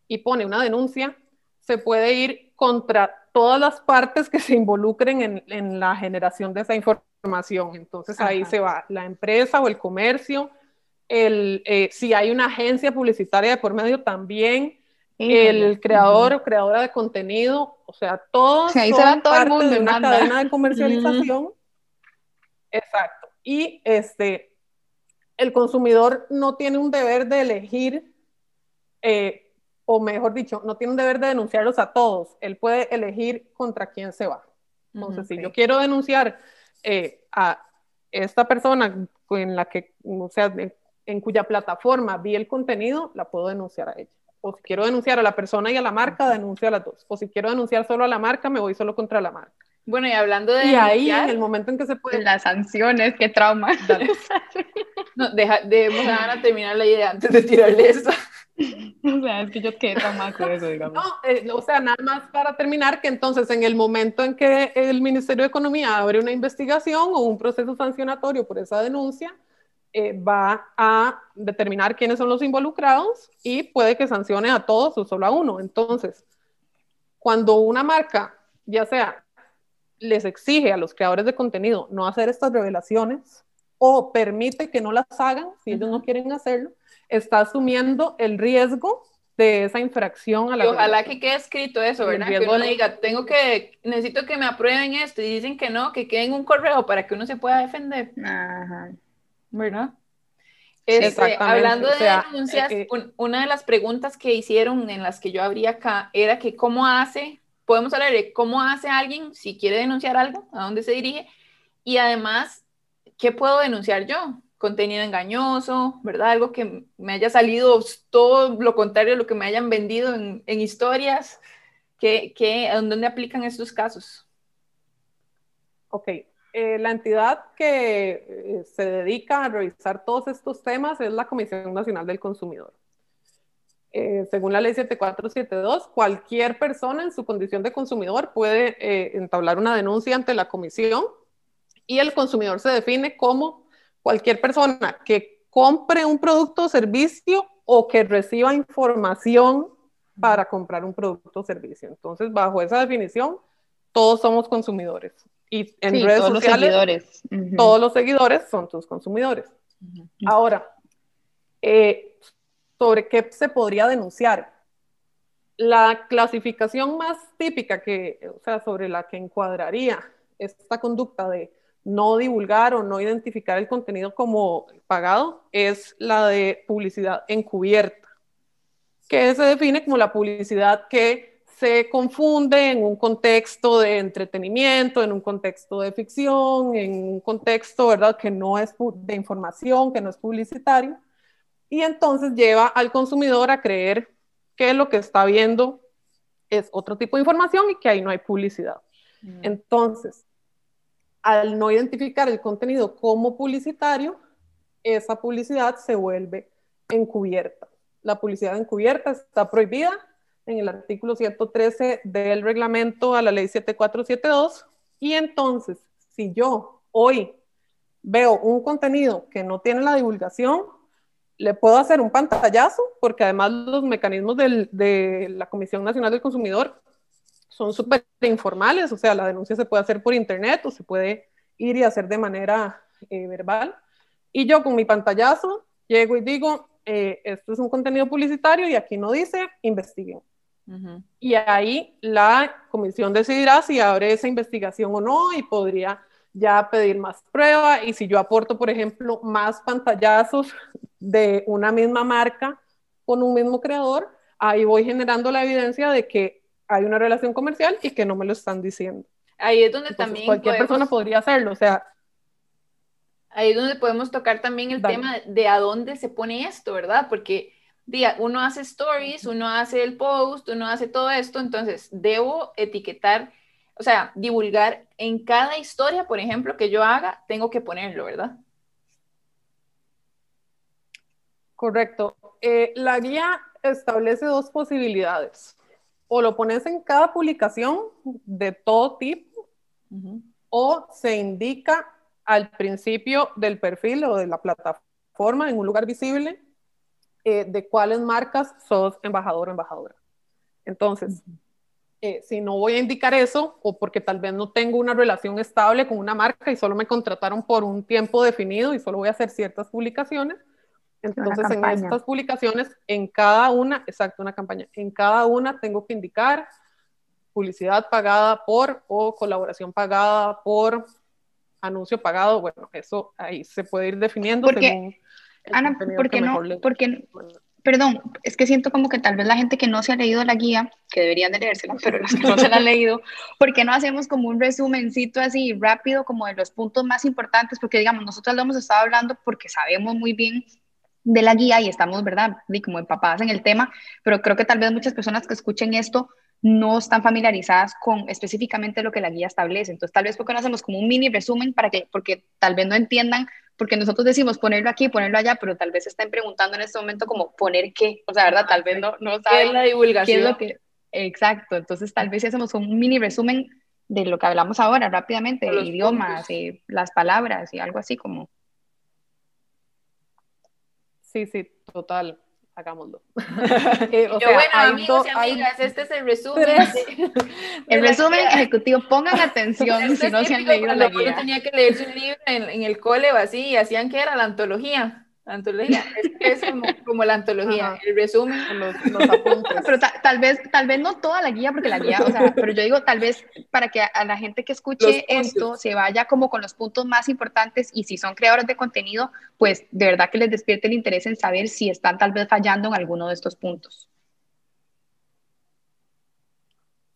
[SPEAKER 3] y pone una denuncia, se puede ir contra todas las partes que se involucren en, en la generación de esa información. Entonces Ajá. ahí se va la empresa o el comercio, el, eh, si hay una agencia publicitaria de por medio también, el creador o creadora de contenido, o sea, todos
[SPEAKER 2] sí, ahí se va todo
[SPEAKER 3] parte
[SPEAKER 2] el mundo
[SPEAKER 3] de una
[SPEAKER 2] manda.
[SPEAKER 3] cadena de comercialización. Exacto. Y este, el consumidor no tiene un deber de elegir, eh, o mejor dicho, no tiene un deber de denunciarlos a todos. Él puede elegir contra quién se va. Entonces, okay. si yo quiero denunciar eh, a esta persona en la que, o sea, en cuya plataforma vi el contenido, la puedo denunciar a ella o si quiero denunciar a la persona y a la marca, denuncio a las dos. O si quiero denunciar solo a la marca, me voy solo contra la marca.
[SPEAKER 1] Bueno, y hablando de...
[SPEAKER 3] Y ahí, en el momento en que se puede...
[SPEAKER 2] Las sanciones, qué trauma. *laughs*
[SPEAKER 1] no, deja, debemos *laughs* a terminar la idea antes de *laughs* tirarle eso. *laughs*
[SPEAKER 2] O sea, es que yo quedé traumada con eso, *laughs* digamos.
[SPEAKER 3] No, eh, o sea, nada más para terminar, que entonces en el momento en que el Ministerio de Economía abre una investigación o un proceso sancionatorio por esa denuncia, eh, va a determinar quiénes son los involucrados y puede que sancione a todos o solo a uno. Entonces, cuando una marca, ya sea les exige a los creadores de contenido no hacer estas revelaciones o permite que no las hagan si ellos no quieren hacerlo, está asumiendo el riesgo de esa infracción a la
[SPEAKER 1] y ojalá que quede escrito eso, ¿verdad? Que uno diga, tengo que, necesito que me aprueben esto y dicen que no, que quede en un correo para que uno se pueda defender. Ajá. ¿Verdad? Este, hablando de denuncias, eh, eh, una de las preguntas que hicieron en las que yo abría acá era que cómo hace, podemos hablar de cómo hace alguien si quiere denunciar algo, a dónde se dirige, y además, ¿qué puedo denunciar yo? Contenido engañoso, ¿verdad? Algo que me haya salido todo lo contrario a lo que me hayan vendido en, historias. ¿Qué, qué, ¿Dónde aplican estos casos?
[SPEAKER 3] Ok, eh, la entidad que eh, se dedica a revisar todos estos temas es la Comisión Nacional del Consumidor. Eh, según la ley 7472, cualquier persona en su condición de consumidor puede entablar una denuncia ante la comisión y el consumidor se define como cualquier persona que compre un producto o servicio o que reciba información para comprar un producto o servicio. Entonces, bajo esa definición, todos somos consumidores. Y en redes todos sociales, los seguidores. todos los seguidores son tus consumidores. Ahora, eh, ¿sobre qué se podría denunciar? La clasificación más típica que, o sea, sobre la que encuadraría esta conducta de no divulgar o no identificar el contenido como pagado es la de publicidad encubierta, que se define como la publicidad que se confunde en un contexto de entretenimiento, en un contexto de ficción, en un contexto, ¿verdad?, que no es de información, que no es publicitario, y entonces lleva al consumidor a creer que lo que está viendo es otro tipo de información y que ahí no hay publicidad. Mm. Entonces, al no identificar el contenido como publicitario, esa publicidad se vuelve encubierta. La publicidad encubierta está prohibida en el artículo 113 del reglamento a la ley 7472. Y entonces, si yo hoy veo un contenido que no tiene la divulgación, le puedo hacer un pantallazo, porque además los mecanismos de la Comisión Nacional del Consumidor son súper informales, o sea, la denuncia se puede hacer por internet o se puede ir y hacer de manera eh, verbal. Y yo con mi pantallazo llego y digo, eh, esto es un contenido publicitario y aquí no dice, investiguen. Y ahí la comisión decidirá si abre esa investigación o no y podría ya pedir más prueba y si yo aporto, por ejemplo, más pantallazos de una misma marca con un mismo creador, ahí voy generando la evidencia de que hay una relación comercial y que no me lo están diciendo.
[SPEAKER 1] Ahí es donde también
[SPEAKER 3] cualquier persona podría hacerlo, o sea,
[SPEAKER 1] ahí es donde podemos tocar también el tema de a dónde se pone esto, ¿verdad? Porque día, uno hace stories, uno hace el post, uno hace todo esto, entonces debo etiquetar, o sea, divulgar en cada historia, por ejemplo, que yo haga, tengo que ponerlo, ¿verdad?
[SPEAKER 3] Correcto. Eh, la guía establece dos posibilidades. O lo pones en cada publicación de todo tipo, o se indica al principio del perfil o de la plataforma en un lugar visible eh, de cuáles marcas sos embajador o embajadora. Entonces, eh, si no voy a indicar eso, o porque tal vez no tengo una relación estable con una marca y solo me contrataron por un tiempo definido y solo voy a hacer ciertas publicaciones, entonces en estas publicaciones, en cada una, exacto, una campaña, en cada una tengo que indicar publicidad pagada por o colaboración pagada por anuncio pagado, bueno, eso ahí se puede ir definiendo
[SPEAKER 2] según Ana, ¿por qué no? Porque, perdón, es que siento como que tal vez la gente que no se ha leído la guía, que deberían de leérsela, pero los que no se la han leído, ¿por qué no hacemos como un resumencito así rápido, como de los puntos más importantes? Porque digamos, nosotros lo hemos estado hablando porque sabemos muy bien de la guía y estamos, ¿verdad? Y como empapadas en el tema, pero creo que tal vez muchas personas que escuchen esto no están familiarizadas con específicamente lo que la guía establece. Entonces, tal vez porque no hacemos como un mini resumen para que, porque tal vez no entiendan porque nosotros decimos ponerlo aquí, ponerlo allá, pero tal vez estén preguntando en este momento como poner qué, o sea, ¿verdad? Tal vez no, no saben
[SPEAKER 1] ¿Qué la divulgación?
[SPEAKER 2] Qué es lo que... Exacto, entonces tal vez si hacemos un mini resumen de lo que hablamos ahora rápidamente, de idiomas, y las palabras y algo así como...
[SPEAKER 3] Sí, sí, total hagámoslo. *laughs* *laughs*
[SPEAKER 1] Eh, bueno, amigos y amigas, este es el resumen. *laughs*
[SPEAKER 2] el resumen ejecutivo, pongan atención si no se han leído la guía.
[SPEAKER 1] tenía que leer su libro en, en el cole o así, y hacían que era la antología antología, *laughs* es, como, la antología, el resumen, los, los *laughs* apuntes.
[SPEAKER 2] Pero tal vez, tal vez no toda la guía, porque la guía, o sea, pero yo digo tal vez para que a, la gente que escuche esto se vaya como con los puntos más importantes y si son creadores de contenido, pues de verdad que les despierte el interés en saber si están tal vez fallando en alguno de estos puntos.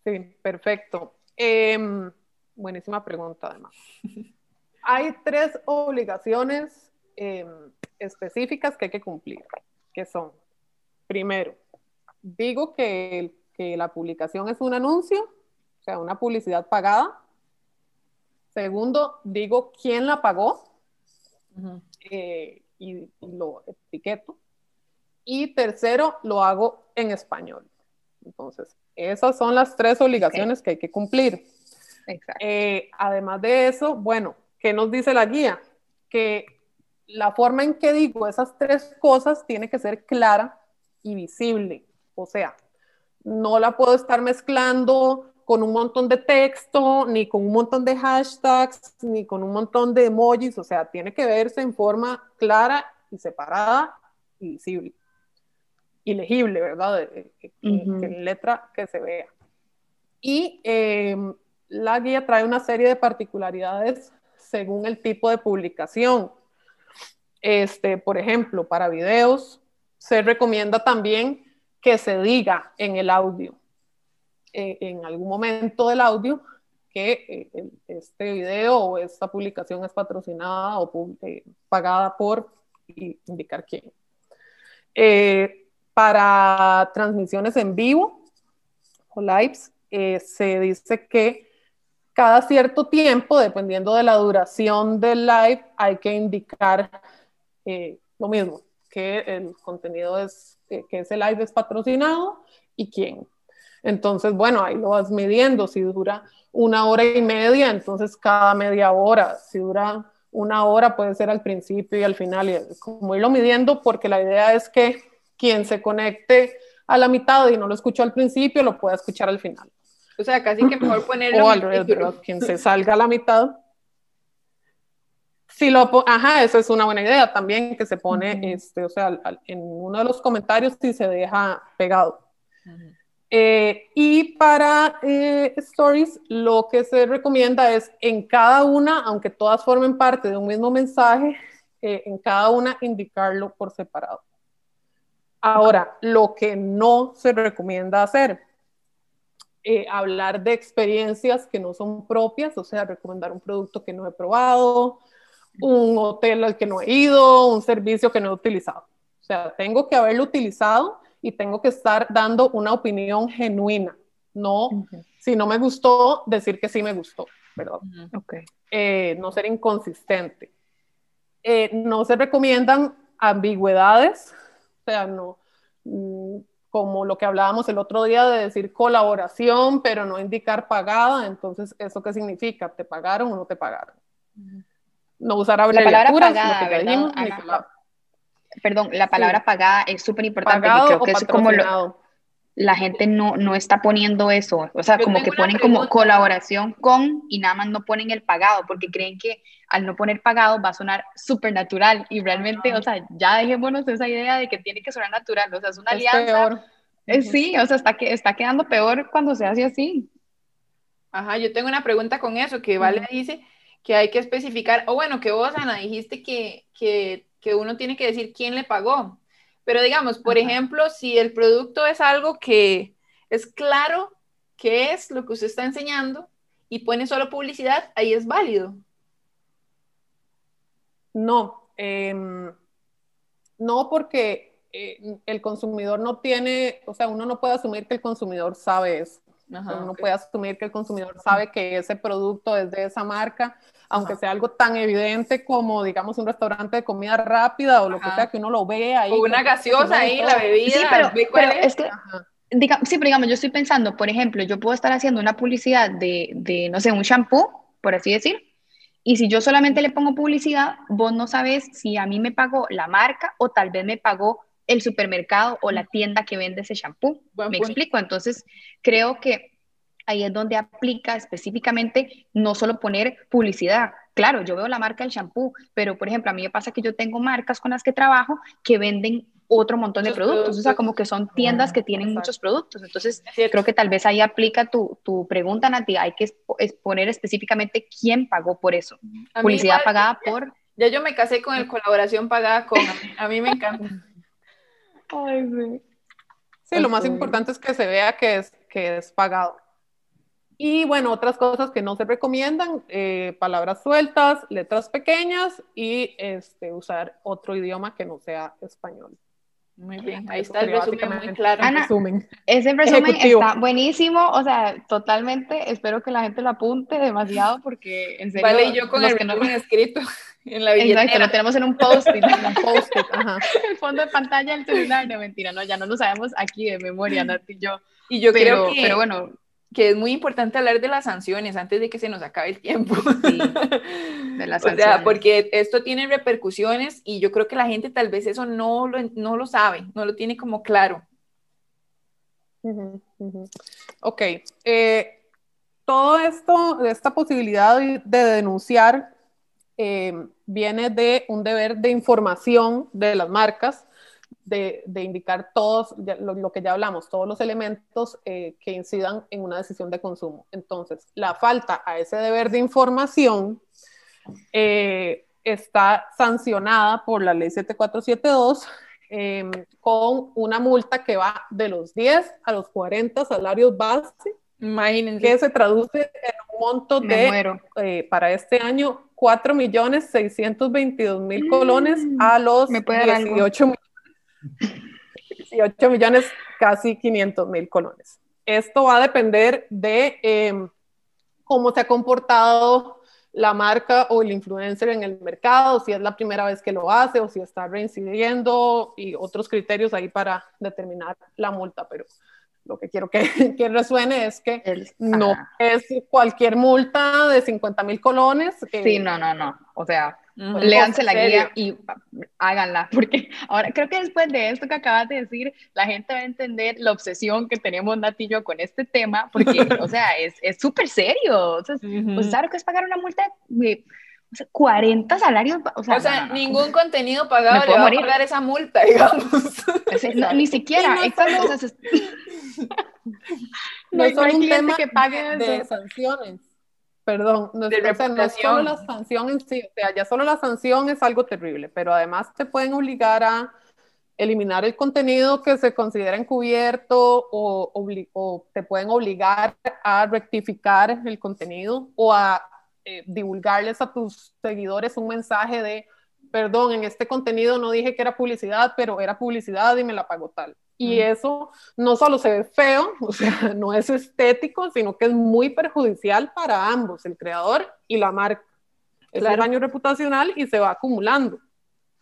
[SPEAKER 3] Sí, perfecto. Em, buenísima pregunta además. *laughs* Hay tres obligaciones eh, específicas que hay que cumplir, que son, primero, digo que, que la publicación es un anuncio, o sea, una publicidad pagada. Segundo, digo quién la pagó eh, y, lo etiqueto. Y tercero, lo hago en español. Entonces, esas son las tres obligaciones que hay que cumplir. Eh, además de eso, bueno, ¿qué nos dice la guía? Que la forma en que digo esas tres cosas tiene que ser clara y visible. O sea, no la puedo estar mezclando con un montón de texto, ni con un montón de hashtags, ni con un montón de emojis. O sea, tiene que verse en forma clara y separada y visible. Y legible, ¿verdad? En letra que se vea. Y em, la guía trae una serie de particularidades según el tipo de publicación. Este, por ejemplo, para videos, se recomienda también que se diga en el audio, eh, en algún momento del audio, que eh, este video o esta publicación es patrocinada o eh, pagada por indicar quién. para transmisiones en vivo o lives, se dice que cada cierto tiempo, dependiendo de la duración del live, hay que indicar eh, lo mismo, que el contenido es, que, ese live es patrocinado y quién. Entonces, bueno, ahí lo vas midiendo. Si dura una hora y media, entonces cada media hora. Si dura una hora, puede ser al principio y al final. Y como irlo midiendo, porque la idea es que quien se conecte a la mitad y no lo escuchó al principio, lo pueda escuchar al final.
[SPEAKER 1] O sea, casi que mejor ponerlo.
[SPEAKER 3] O al revés, quien se salga a la mitad si lo, ajá, eso es una buena idea también, que se pone, este, o sea, en uno de los comentarios si se deja pegado. Eh, y para eh, stories, lo que se recomienda es en cada una, aunque todas formen parte de un mismo mensaje, eh, en cada una indicarlo por separado. Ahora, lo que no se recomienda hacer, hablar de experiencias que no son propias, o sea, recomendar un producto que no he probado, un hotel al que no he ido, un servicio que no he utilizado. O sea, tengo que haberlo utilizado y tengo que estar dando una opinión genuina. No, si no me gustó, decir que sí me gustó, ¿verdad? Eh, no ser inconsistente. Eh, no se recomiendan ambigüedades, o sea, no, mm, como lo que hablábamos el otro día de decir colaboración, pero no indicar pagada. Entonces, ¿eso qué significa? ¿Te pagaron o no te pagaron? No usar abreviaturas, la palabra pagada,
[SPEAKER 2] Perdón, la palabra pagada es súper importante. creo que es como la gente no, no está poniendo eso. O sea, como que ponen como colaboración con y nada más no ponen el pagado porque creen que al no poner pagado va a sonar súper natural. Y realmente, o sea, ya dejémonos esa idea de que tiene que sonar natural. O sea, es una alianza. Eh, sí, o sea, está, que, está quedando peor cuando se hace así.
[SPEAKER 1] Ajá, yo tengo una pregunta con eso, que Vale dice que hay que especificar, o bueno, que vos, Ana, dijiste que, que, que uno tiene que decir quién le pagó. Pero digamos, por ejemplo, si el producto es algo que es claro qué es lo que usted está enseñando y pone solo publicidad, ahí es válido.
[SPEAKER 3] No, em, no porque eh, el consumidor no tiene, o sea, uno no puede asumir que el consumidor sabe eso. uno puede asumir que el consumidor sabe que ese producto es de esa marca aunque sea algo tan evidente como, digamos, un restaurante de comida rápida o lo que sea, que uno lo vea ahí.
[SPEAKER 1] O una gaseosa ahí, la bebida.
[SPEAKER 2] Sí, pero, es? que, sí, pero digamos, yo estoy pensando, por ejemplo, yo puedo estar haciendo una publicidad de, de no sé, un shampoo, por así decir, Y si yo solamente le pongo publicidad, vos no sabes si a mí me pagó la marca o tal vez me pagó el supermercado o la tienda que vende ese shampoo. ¿Me explico? Entonces, creo que ahí es donde aplica específicamente no solo poner publicidad. Claro, yo veo la marca del shampoo, pero por ejemplo, a mí me pasa que yo tengo marcas con las que trabajo que venden otro montón de productos, o sea, como que son tiendas que tienen muchos productos. Entonces, creo que tal vez ahí aplica tu, tu pregunta, Nati, hay que poner específicamente quién pagó por eso. Publicidad pagada por...
[SPEAKER 1] Ya yo me casé con el colaboración pagada con, a mí me encanta. *laughs*
[SPEAKER 3] Ay, sí. sí lo más importante es que se vea que es, que es pagado. Y bueno, otras cosas que no se recomiendan, eh, palabras sueltas, letras pequeñas y este, usar otro idioma que no sea español.
[SPEAKER 1] Muy bien, ahí está el resumen muy claro.
[SPEAKER 2] ese resumen está buenísimo, o sea, totalmente, espero que la gente lo apunte demasiado porque en serio...
[SPEAKER 1] Vale, y yo con el resumen *laughs* escrito en la billetera.
[SPEAKER 2] Exacto, lo tenemos en un post-it, *laughs* un post-it, ajá. *laughs* El fondo de pantalla del celular, no mentira, no, ya no lo sabemos aquí de memoria, Nati y yo.
[SPEAKER 1] Y yo creo que... Pero bueno, que es muy importante hablar de las sanciones antes de que se nos acabe el tiempo. Sí, *laughs* de las sanciones. Sea, porque esto tiene repercusiones y yo creo que la gente tal vez eso no lo, no lo sabe, no lo tiene como claro.
[SPEAKER 3] Ok. Eh, todo esto, esta posibilidad de, denunciar eh, viene de un deber de información de las marcas de, indicar todos, lo, que ya hablamos, todos los elementos eh, que incidan en una decisión de consumo. Entonces, la falta a ese deber de información eh, está sancionada por la ley 7472 em, con una multa que va de los 10 a los 40 salarios base,
[SPEAKER 1] Imagínense.
[SPEAKER 3] que se traduce en un monto de, eh, para este año, 4 millones 622 mil colones a los 18 millones 18 millones, casi 500 mil colones. Esto va a depender de em, cómo se ha comportado la marca o el influencer en el mercado, si es la primera vez que lo hace o si está reincidiendo y otros criterios ahí para determinar la multa, pero lo que quiero que, *laughs* que resuene es que no es cualquier multa de 50 mil colones.
[SPEAKER 2] sí, no, no, no. O sea, Léanse la guía y háganla, *laughs* porque ahora creo que después de esto que acabas de decir, la gente va a entender la obsesión que tenemos Nati y yo con este tema, porque, *laughs* o sea, es súper serio. O sea, pues claro que es pagar una multa de 40 salarios. O
[SPEAKER 1] sea, ningún contenido pagado le va a pagar esa multa, *laughs* digamos.
[SPEAKER 2] ni siquiera. *laughs* no,
[SPEAKER 3] no, es un tema que pague de sanciones Perdón, no, es solo la sanción en sí, o sea, ya solo la sanción es algo terrible, pero además te pueden obligar a eliminar el contenido que se considera encubierto o, o te pueden obligar a rectificar el contenido o a eh, divulgarles a tus seguidores un mensaje de, perdón, en este contenido no dije que era publicidad, pero era publicidad y me la pagó tal. Y eso no solo se ve feo, *laughs* o sea, no es estético, sino que es muy perjudicial para ambos, el creador y la marca. Es el daño reputacional y se va acumulando.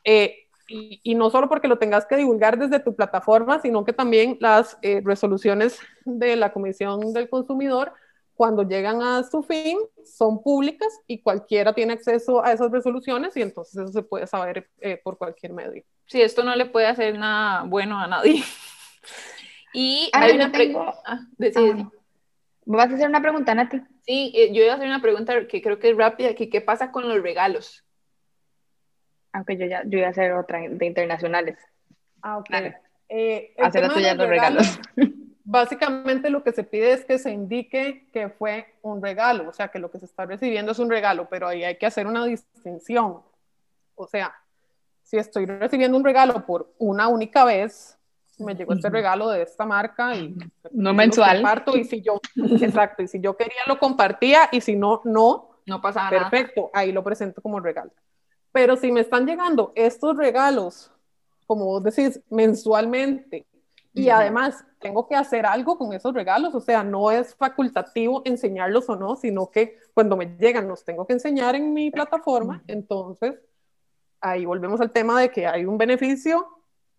[SPEAKER 3] Eh, y, no solo porque lo tengas que divulgar desde tu plataforma, sino que también las eh, resoluciones de la Comisión del Consumidor, cuando llegan a su fin, son públicas y cualquiera tiene acceso a esas resoluciones y entonces eso se puede saber eh, por cualquier medio.
[SPEAKER 1] Sí, esto no le puede hacer nada bueno a nadie. *laughs*
[SPEAKER 2] Y hay una pregunta. Ah, ah, ¿Vas a hacer una pregunta, Nati?
[SPEAKER 1] Sí, eh, yo iba a hacer una pregunta que creo que es rápida, que qué pasa con los regalos.
[SPEAKER 2] Aunque yo ya yo iba a hacer otra de internacionales.
[SPEAKER 3] Ah, ok. Eh, hacer tuya los regalos. *laughs* Básicamente lo que se pide es que se indique que fue un regalo, o sea, que lo que se está recibiendo es un regalo, pero ahí hay que hacer una distinción. O sea, si estoy recibiendo un regalo por una única vez, me llegó este regalo de esta marca y
[SPEAKER 2] no mensual.
[SPEAKER 3] Comparto, y si yo, exacto, y si yo quería lo compartía y si no, no.
[SPEAKER 1] No pasa
[SPEAKER 3] nada. Perfecto, ahí lo presento como regalo. Pero si me están llegando estos regalos, como vos decís, mensualmente, y además tengo que hacer algo con esos regalos, o sea, no es facultativo enseñarlos o no, sino que cuando me llegan los tengo que enseñar en mi plataforma, entonces ahí volvemos al tema de que hay un beneficio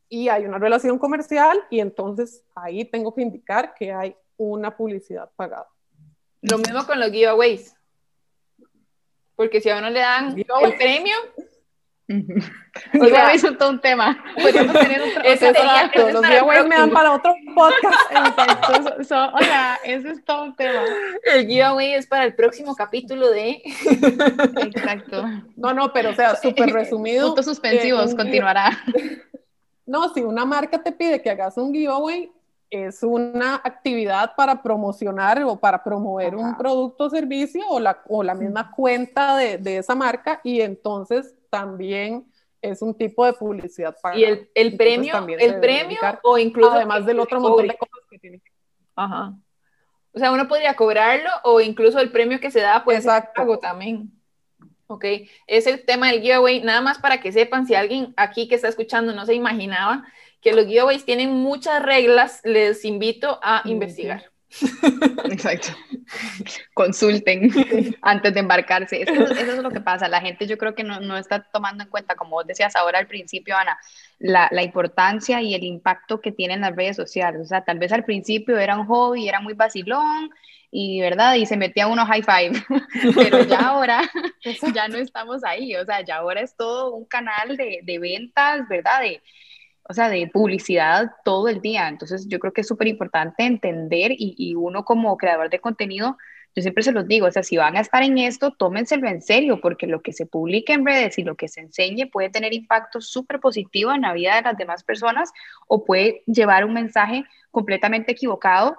[SPEAKER 3] y hay una relación comercial y entonces ahí tengo que indicar que hay una publicidad pagada.
[SPEAKER 1] Lo mismo con los giveaways. porque si a uno le dan el premio, *laughs*
[SPEAKER 2] o sea, *laughs* eso es todo un tema. Podríamos *laughs* tener otro,
[SPEAKER 3] ese exacto, los giveaways me dan para otro podcast.
[SPEAKER 2] Exacto. o sea, eso es todo un tema.
[SPEAKER 1] El giveaway es para el próximo capítulo de.
[SPEAKER 2] Exacto.
[SPEAKER 3] No, no, pero o sea, súper resumido.
[SPEAKER 2] Puntos suspensivos, eh, continuará.
[SPEAKER 3] No, si una marca te pide que hagas un giveaway, es una actividad para promocionar o para promover un producto o servicio o la, o la misma cuenta de, de, esa marca y entonces también es un tipo de publicidad
[SPEAKER 1] para y el, el premio el premio o incluso
[SPEAKER 3] además del otro montón de cosas que tiene.
[SPEAKER 1] Ajá. O sea uno podría cobrarlo o incluso el premio que se da puede ser pago también. Ok es el tema del giveaway nada más para que sepan si alguien aquí que está escuchando no se imaginaba que los giveaways tienen muchas reglas les invito a investigar
[SPEAKER 2] Exacto. Consulten *laughs* antes de embarcarse. Eso, es lo que pasa. La gente yo creo que no, está tomando en cuenta, como vos decías ahora al principio, Ana, la, la, importancia y el impacto que tienen las redes sociales. O sea, tal vez al principio era un hobby, era muy vacilón y, ¿verdad? Y se metía uno high five. *laughs* Pero ya ahora, *laughs* ya no estamos ahí. O sea, ya ahora es todo un canal de, de ventas, ¿verdad? De, o sea, de publicidad todo el día. Entonces, yo creo que es súper importante entender y, uno como creador de contenido, yo siempre se los digo, o sea, si van a estar en esto, tómenselo en serio, porque lo que se publique en redes y lo que se enseñe puede tener impacto súper positivo en la vida de las demás personas o puede llevar un mensaje completamente equivocado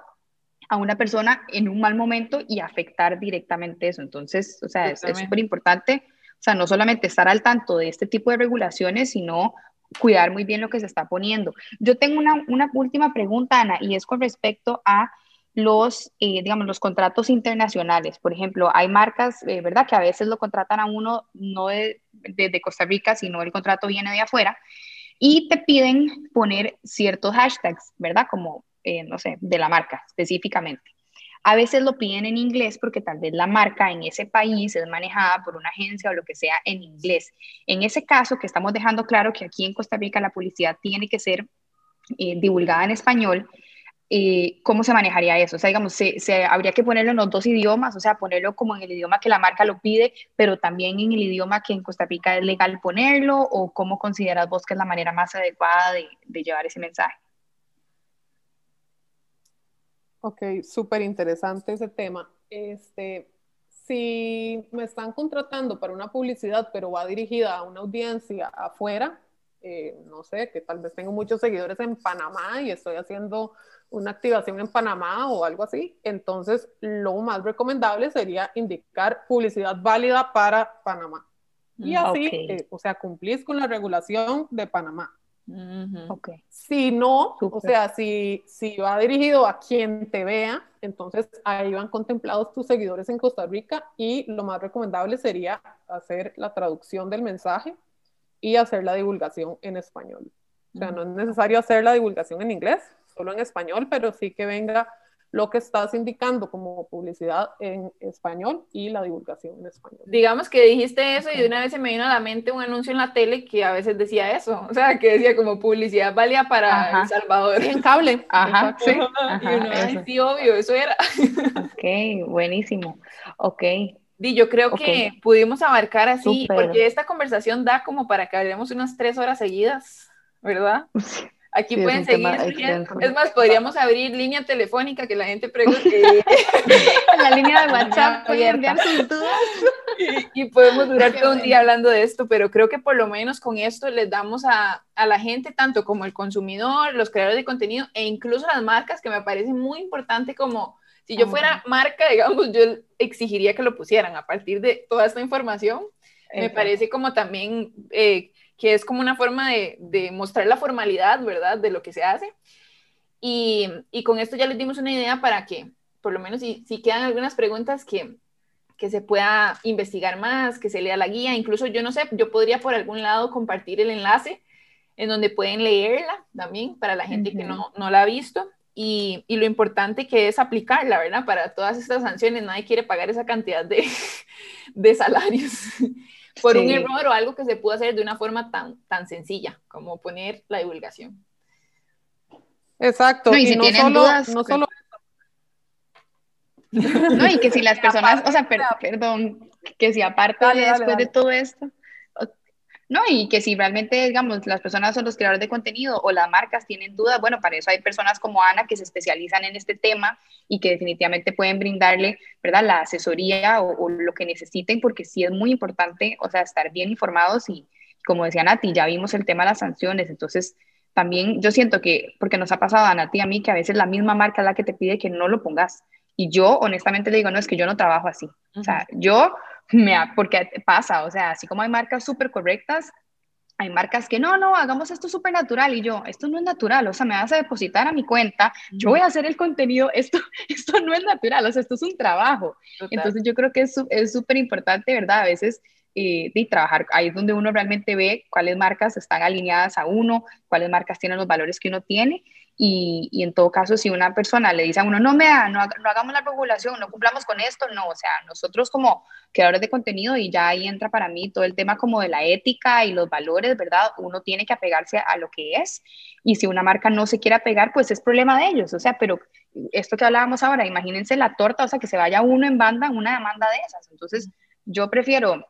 [SPEAKER 2] a una persona en un mal momento y afectar directamente eso. Entonces, o sea, es súper importante, o sea, no solamente estar al tanto de este tipo de regulaciones, sino cuidar muy bien lo que se está poniendo. Yo tengo una, una última pregunta, Ana, y es con respecto a los, eh, digamos, los contratos internacionales. Por ejemplo, hay marcas, eh, ¿verdad?, que a veces lo contratan a uno no de, de, Costa Rica, sino el contrato viene de afuera, y te piden poner ciertos hashtags, ¿verdad?, como, eh, no sé, de la marca específicamente. A veces lo piden en inglés porque tal vez la marca en ese país es manejada por una agencia o lo que sea en inglés. En ese caso, que estamos dejando claro que aquí en Costa Rica la publicidad tiene que ser eh, divulgada en español, eh, ¿cómo se manejaría eso? O sea, digamos, se, habría que ponerlo en los dos idiomas, o sea, ponerlo como en el idioma que la marca lo pide, pero también en el idioma que en Costa Rica es legal ponerlo, o cómo consideras vos que es la manera más adecuada de llevar ese mensaje?
[SPEAKER 3] Ok, súper interesante ese tema. Este, si me están contratando para una publicidad, pero va dirigida a una audiencia afuera, eh, no sé, que tal vez tengo muchos seguidores en Panamá y estoy haciendo una activación en Panamá o algo así, entonces lo más recomendable sería indicar publicidad válida para Panamá. Y mm, así, eh, o sea, cumplís con la regulación de Panamá.
[SPEAKER 2] Okay.
[SPEAKER 3] Si no, o sea, si, si va dirigido a quien te vea, entonces ahí van contemplados tus seguidores en Costa Rica y lo más recomendable sería hacer la traducción del mensaje y hacer la divulgación en español. O sea, no es necesario hacer la divulgación en inglés, solo en español, pero sí que venga lo que estás indicando como publicidad en español y la divulgación en español.
[SPEAKER 1] Digamos que dijiste eso y de una vez se me vino a la mente un anuncio en la tele que a veces decía eso, o sea, que decía como publicidad válida para El Salvador.
[SPEAKER 3] en cable.
[SPEAKER 1] Ajá, sí. y uno, sí, obvio, eso era.
[SPEAKER 2] ok, buenísimo. Ok.
[SPEAKER 1] Y yo creo que pudimos abarcar así, porque esta conversación da como para que hablemos unas tres horas seguidas, ¿verdad? Aquí pueden seguir. Es más, podríamos abrir línea telefónica que la gente pregunte. *laughs*
[SPEAKER 2] la línea de *laughs* WhatsApp pueden enviar sus dudas.
[SPEAKER 1] Y, podemos durar todo un día hablando de esto, pero creo que por lo menos con esto les damos a, a, la gente, tanto como el consumidor, los creadores de contenido e incluso las marcas, que me parece muy importante como si yo fuera marca, digamos, yo exigiría que lo pusieran a partir de toda esta información. Me parece como también eh, que es como una forma de, mostrar la formalidad, ¿verdad?, de lo que se hace. Y, con esto ya les dimos una idea para que, por lo menos, si, si quedan algunas preguntas que, que se pueda investigar más, que se lea la guía, incluso yo no sé, yo podría por algún lado compartir el enlace en donde pueden leerla también para la gente que no, no, la ha visto y, y, lo importante que es aplicarla, ¿verdad? Para todas estas sanciones nadie quiere pagar esa cantidad de, *laughs* de salarios por un error o algo que se pudo hacer de una forma tan, tan sencilla como poner la divulgación.
[SPEAKER 3] Exacto, y, no, solo, no, solo,
[SPEAKER 2] No, y que si las *laughs* personas, o sea, perdón, que si aparte después de todo esto, no, y que si realmente, digamos, las personas son los creadores de contenido o las marcas tienen dudas, bueno, para eso hay personas como Ana que se especializan en este tema y que definitivamente pueden brindarle, ¿verdad?, la asesoría o, lo que necesiten, porque sí es muy importante, o sea, estar bien informados y, como decía Nati, ya vimos el tema de las sanciones, entonces también yo siento que, porque nos ha pasado a Nati y a mí, que a veces la misma marca es la que te pide que no lo pongas. Y yo honestamente le digo, no, es que yo no trabajo así. O sea, yo me, porque pasa, o sea, así como hay marcas súper correctas, hay marcas que no, no, hagamos esto súper natural y yo, esto no es natural, o sea, me vas a depositar a mi cuenta, yo voy a hacer el contenido, esto, *laughs* esto no es natural, o sea, esto es un trabajo. Entonces yo creo que es súper importante, ¿verdad? A veces eh, de trabajar, ahí es donde uno realmente ve cuáles marcas están alineadas a uno, cuáles marcas tienen los valores que uno tiene y, y, en todo caso, si una persona le dice a uno, no, me no, no, hagamos la regulación, no cumplamos con esto, no, o sea, nosotros como creadores de contenido, y ya ahí entra para mí todo el tema como de la ética y los valores, ¿verdad? Uno tiene que apegarse a lo que es, y si una marca no se quiere apegar, pues es problema de ellos, o sea, pero esto que hablábamos ahora, imagínense la torta, o sea, que se vaya uno en banda en una demanda de esas, entonces yo prefiero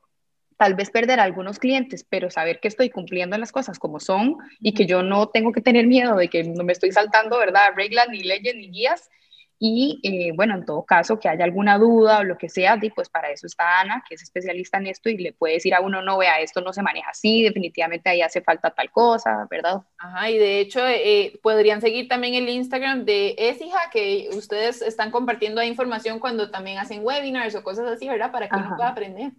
[SPEAKER 2] tal vez perder a algunos clientes, pero saber que estoy cumpliendo las cosas como son y que yo no tengo que tener miedo de que no me estoy saltando, ¿verdad? Reglas, ni leyes, ni guías. Y eh, bueno, en todo caso, que haya alguna duda o lo que sea, pues para eso está Ana, que es especialista en esto y le puede decir a uno, no, vea, esto no se maneja así, definitivamente ahí hace falta tal cosa, ¿verdad?
[SPEAKER 1] Ajá, y de hecho eh, podrían seguir también el Instagram de Esija, que ustedes están compartiendo información cuando también hacen webinars o cosas así, ¿verdad? Para que uno pueda aprender.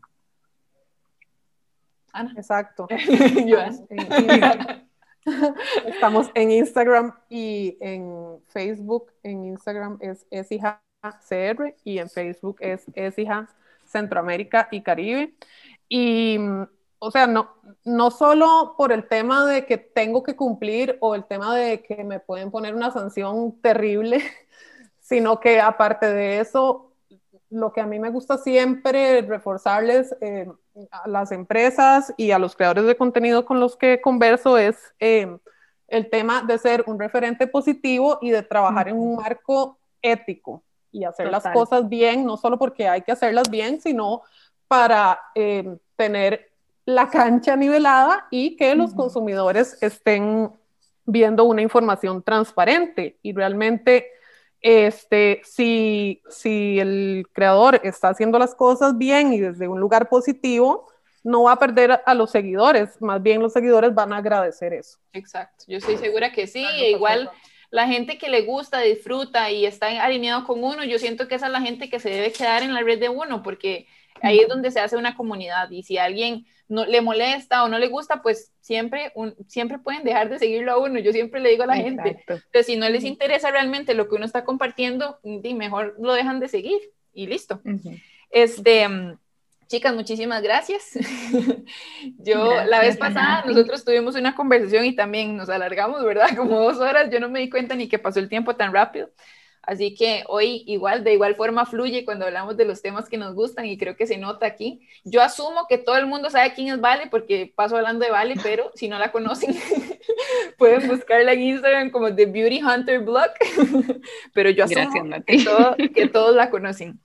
[SPEAKER 3] Exacto. *laughs* *laughs* *laughs* Estamos en Instagram y en Facebook. En Instagram es Esija CR y en Facebook es Esija Centroamérica y Caribe. Y, o sea, no, no solo por el tema de que tengo que cumplir o el tema de que me pueden poner una sanción terrible, sino que aparte de eso, lo que a mí me gusta siempre reforzarles eh, a las empresas y a los creadores de contenido con los que converso es eh, el tema de ser un referente positivo y de trabajar en un marco ético y hacer las cosas bien, no solo porque hay que hacerlas bien, sino para eh, tener la cancha nivelada y que los consumidores estén viendo una información transparente. Y realmente este, si, si el creador está haciendo las cosas bien y desde un lugar positivo, no va a perder a los seguidores, más bien los seguidores van a agradecer eso.
[SPEAKER 1] Exacto, yo estoy segura que sí, igual la gente que le gusta, disfruta y está alineado con uno, yo siento que esa es la gente que se debe quedar en la red de uno, porque ahí es donde se hace una comunidad y si alguien no le molesta o no le gusta, pues siempre, siempre pueden dejar de seguirlo a uno. Yo siempre le digo a la gente, que si no les interesa realmente lo que uno está compartiendo, mejor lo dejan de seguir y listo. Este, chicas, muchísimas gracias. *laughs* Yo la vez pasada nosotros tuvimos una conversación y también nos alargamos, ¿verdad? *laughs* Como dos horas. Yo no me di cuenta ni que pasó el tiempo tan rápido. Así que hoy igual, de igual forma fluye cuando hablamos de los temas que nos gustan y creo que se nota aquí. Yo asumo que todo el mundo sabe quién es Vale porque paso hablando de Vale, pero si no la conocen, *laughs* pueden buscarla en Instagram como The Beauty Hunter Blog, *laughs* pero yo asumo que, todos la conocen.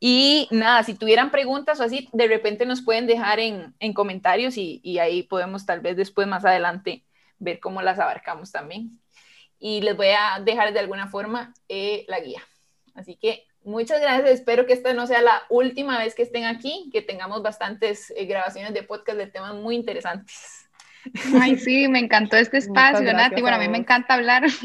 [SPEAKER 1] Y nada, si tuvieran preguntas o así, de repente nos pueden dejar en, comentarios y, y ahí podemos tal vez después más adelante ver cómo las abarcamos también y les voy a dejar de alguna forma eh, la guía. Así que muchas gracias. Espero que esta no sea la última vez que estén aquí, que tengamos bastantes eh, grabaciones de podcast de temas muy interesantes.
[SPEAKER 2] Ay, sí, me encantó este espacio, Nati. Bueno, a mí me encanta hablar. *laughs*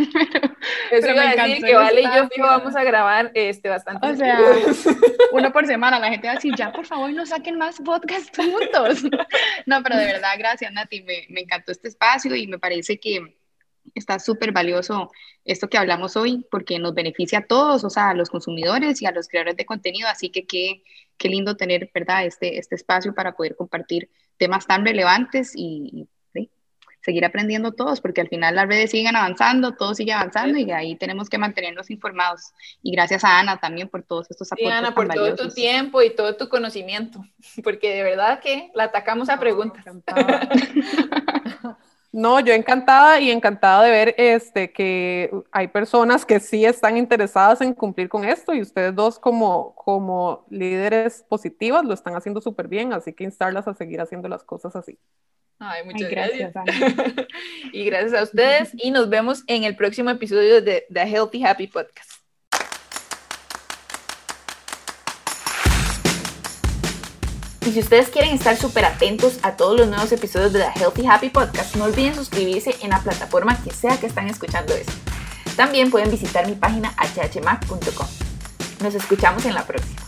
[SPEAKER 1] Pero, Eso iba a decir que Vale y yo vamos a grabar este, bastante.
[SPEAKER 2] O sea, *laughs* uno por semana. La gente va a decir, ya, por favor, no saquen más podcast juntos. *laughs* No, pero de verdad, gracias, Nati. Me, me encantó este espacio y me parece que está súper valioso esto que hablamos hoy porque nos beneficia a todos, o sea, a los consumidores y a los creadores de contenido, así que qué, qué lindo tener, ¿verdad?, este, este espacio para poder compartir temas tan relevantes y, seguir aprendiendo todos, porque al final las redes siguen avanzando, todo sigue avanzando y ahí tenemos que mantenernos informados. Y gracias a Ana también por todos estos aportes.
[SPEAKER 1] Sí, Ana, por todo tu tiempo y todo tu conocimiento, *laughs* porque de verdad que la atacamos a preguntas. *laughs*
[SPEAKER 3] No, yo encantada y encantada de ver este, que hay personas que sí están interesadas en cumplir con esto y ustedes dos como, como líderes positivas lo están haciendo súper bien, así que instarlas a seguir haciendo las cosas así.
[SPEAKER 1] Ay, muchas gracias. gracias *laughs* y gracias a ustedes y nos vemos en el próximo episodio de The Healthy Happy Podcast. Y si ustedes quieren estar súper atentos a todos los nuevos episodios de The Healthy Happy Podcast, no olviden suscribirse en la plataforma que sea que están escuchando esto. También pueden visitar mi página hhmac.com. Nos escuchamos en la próxima.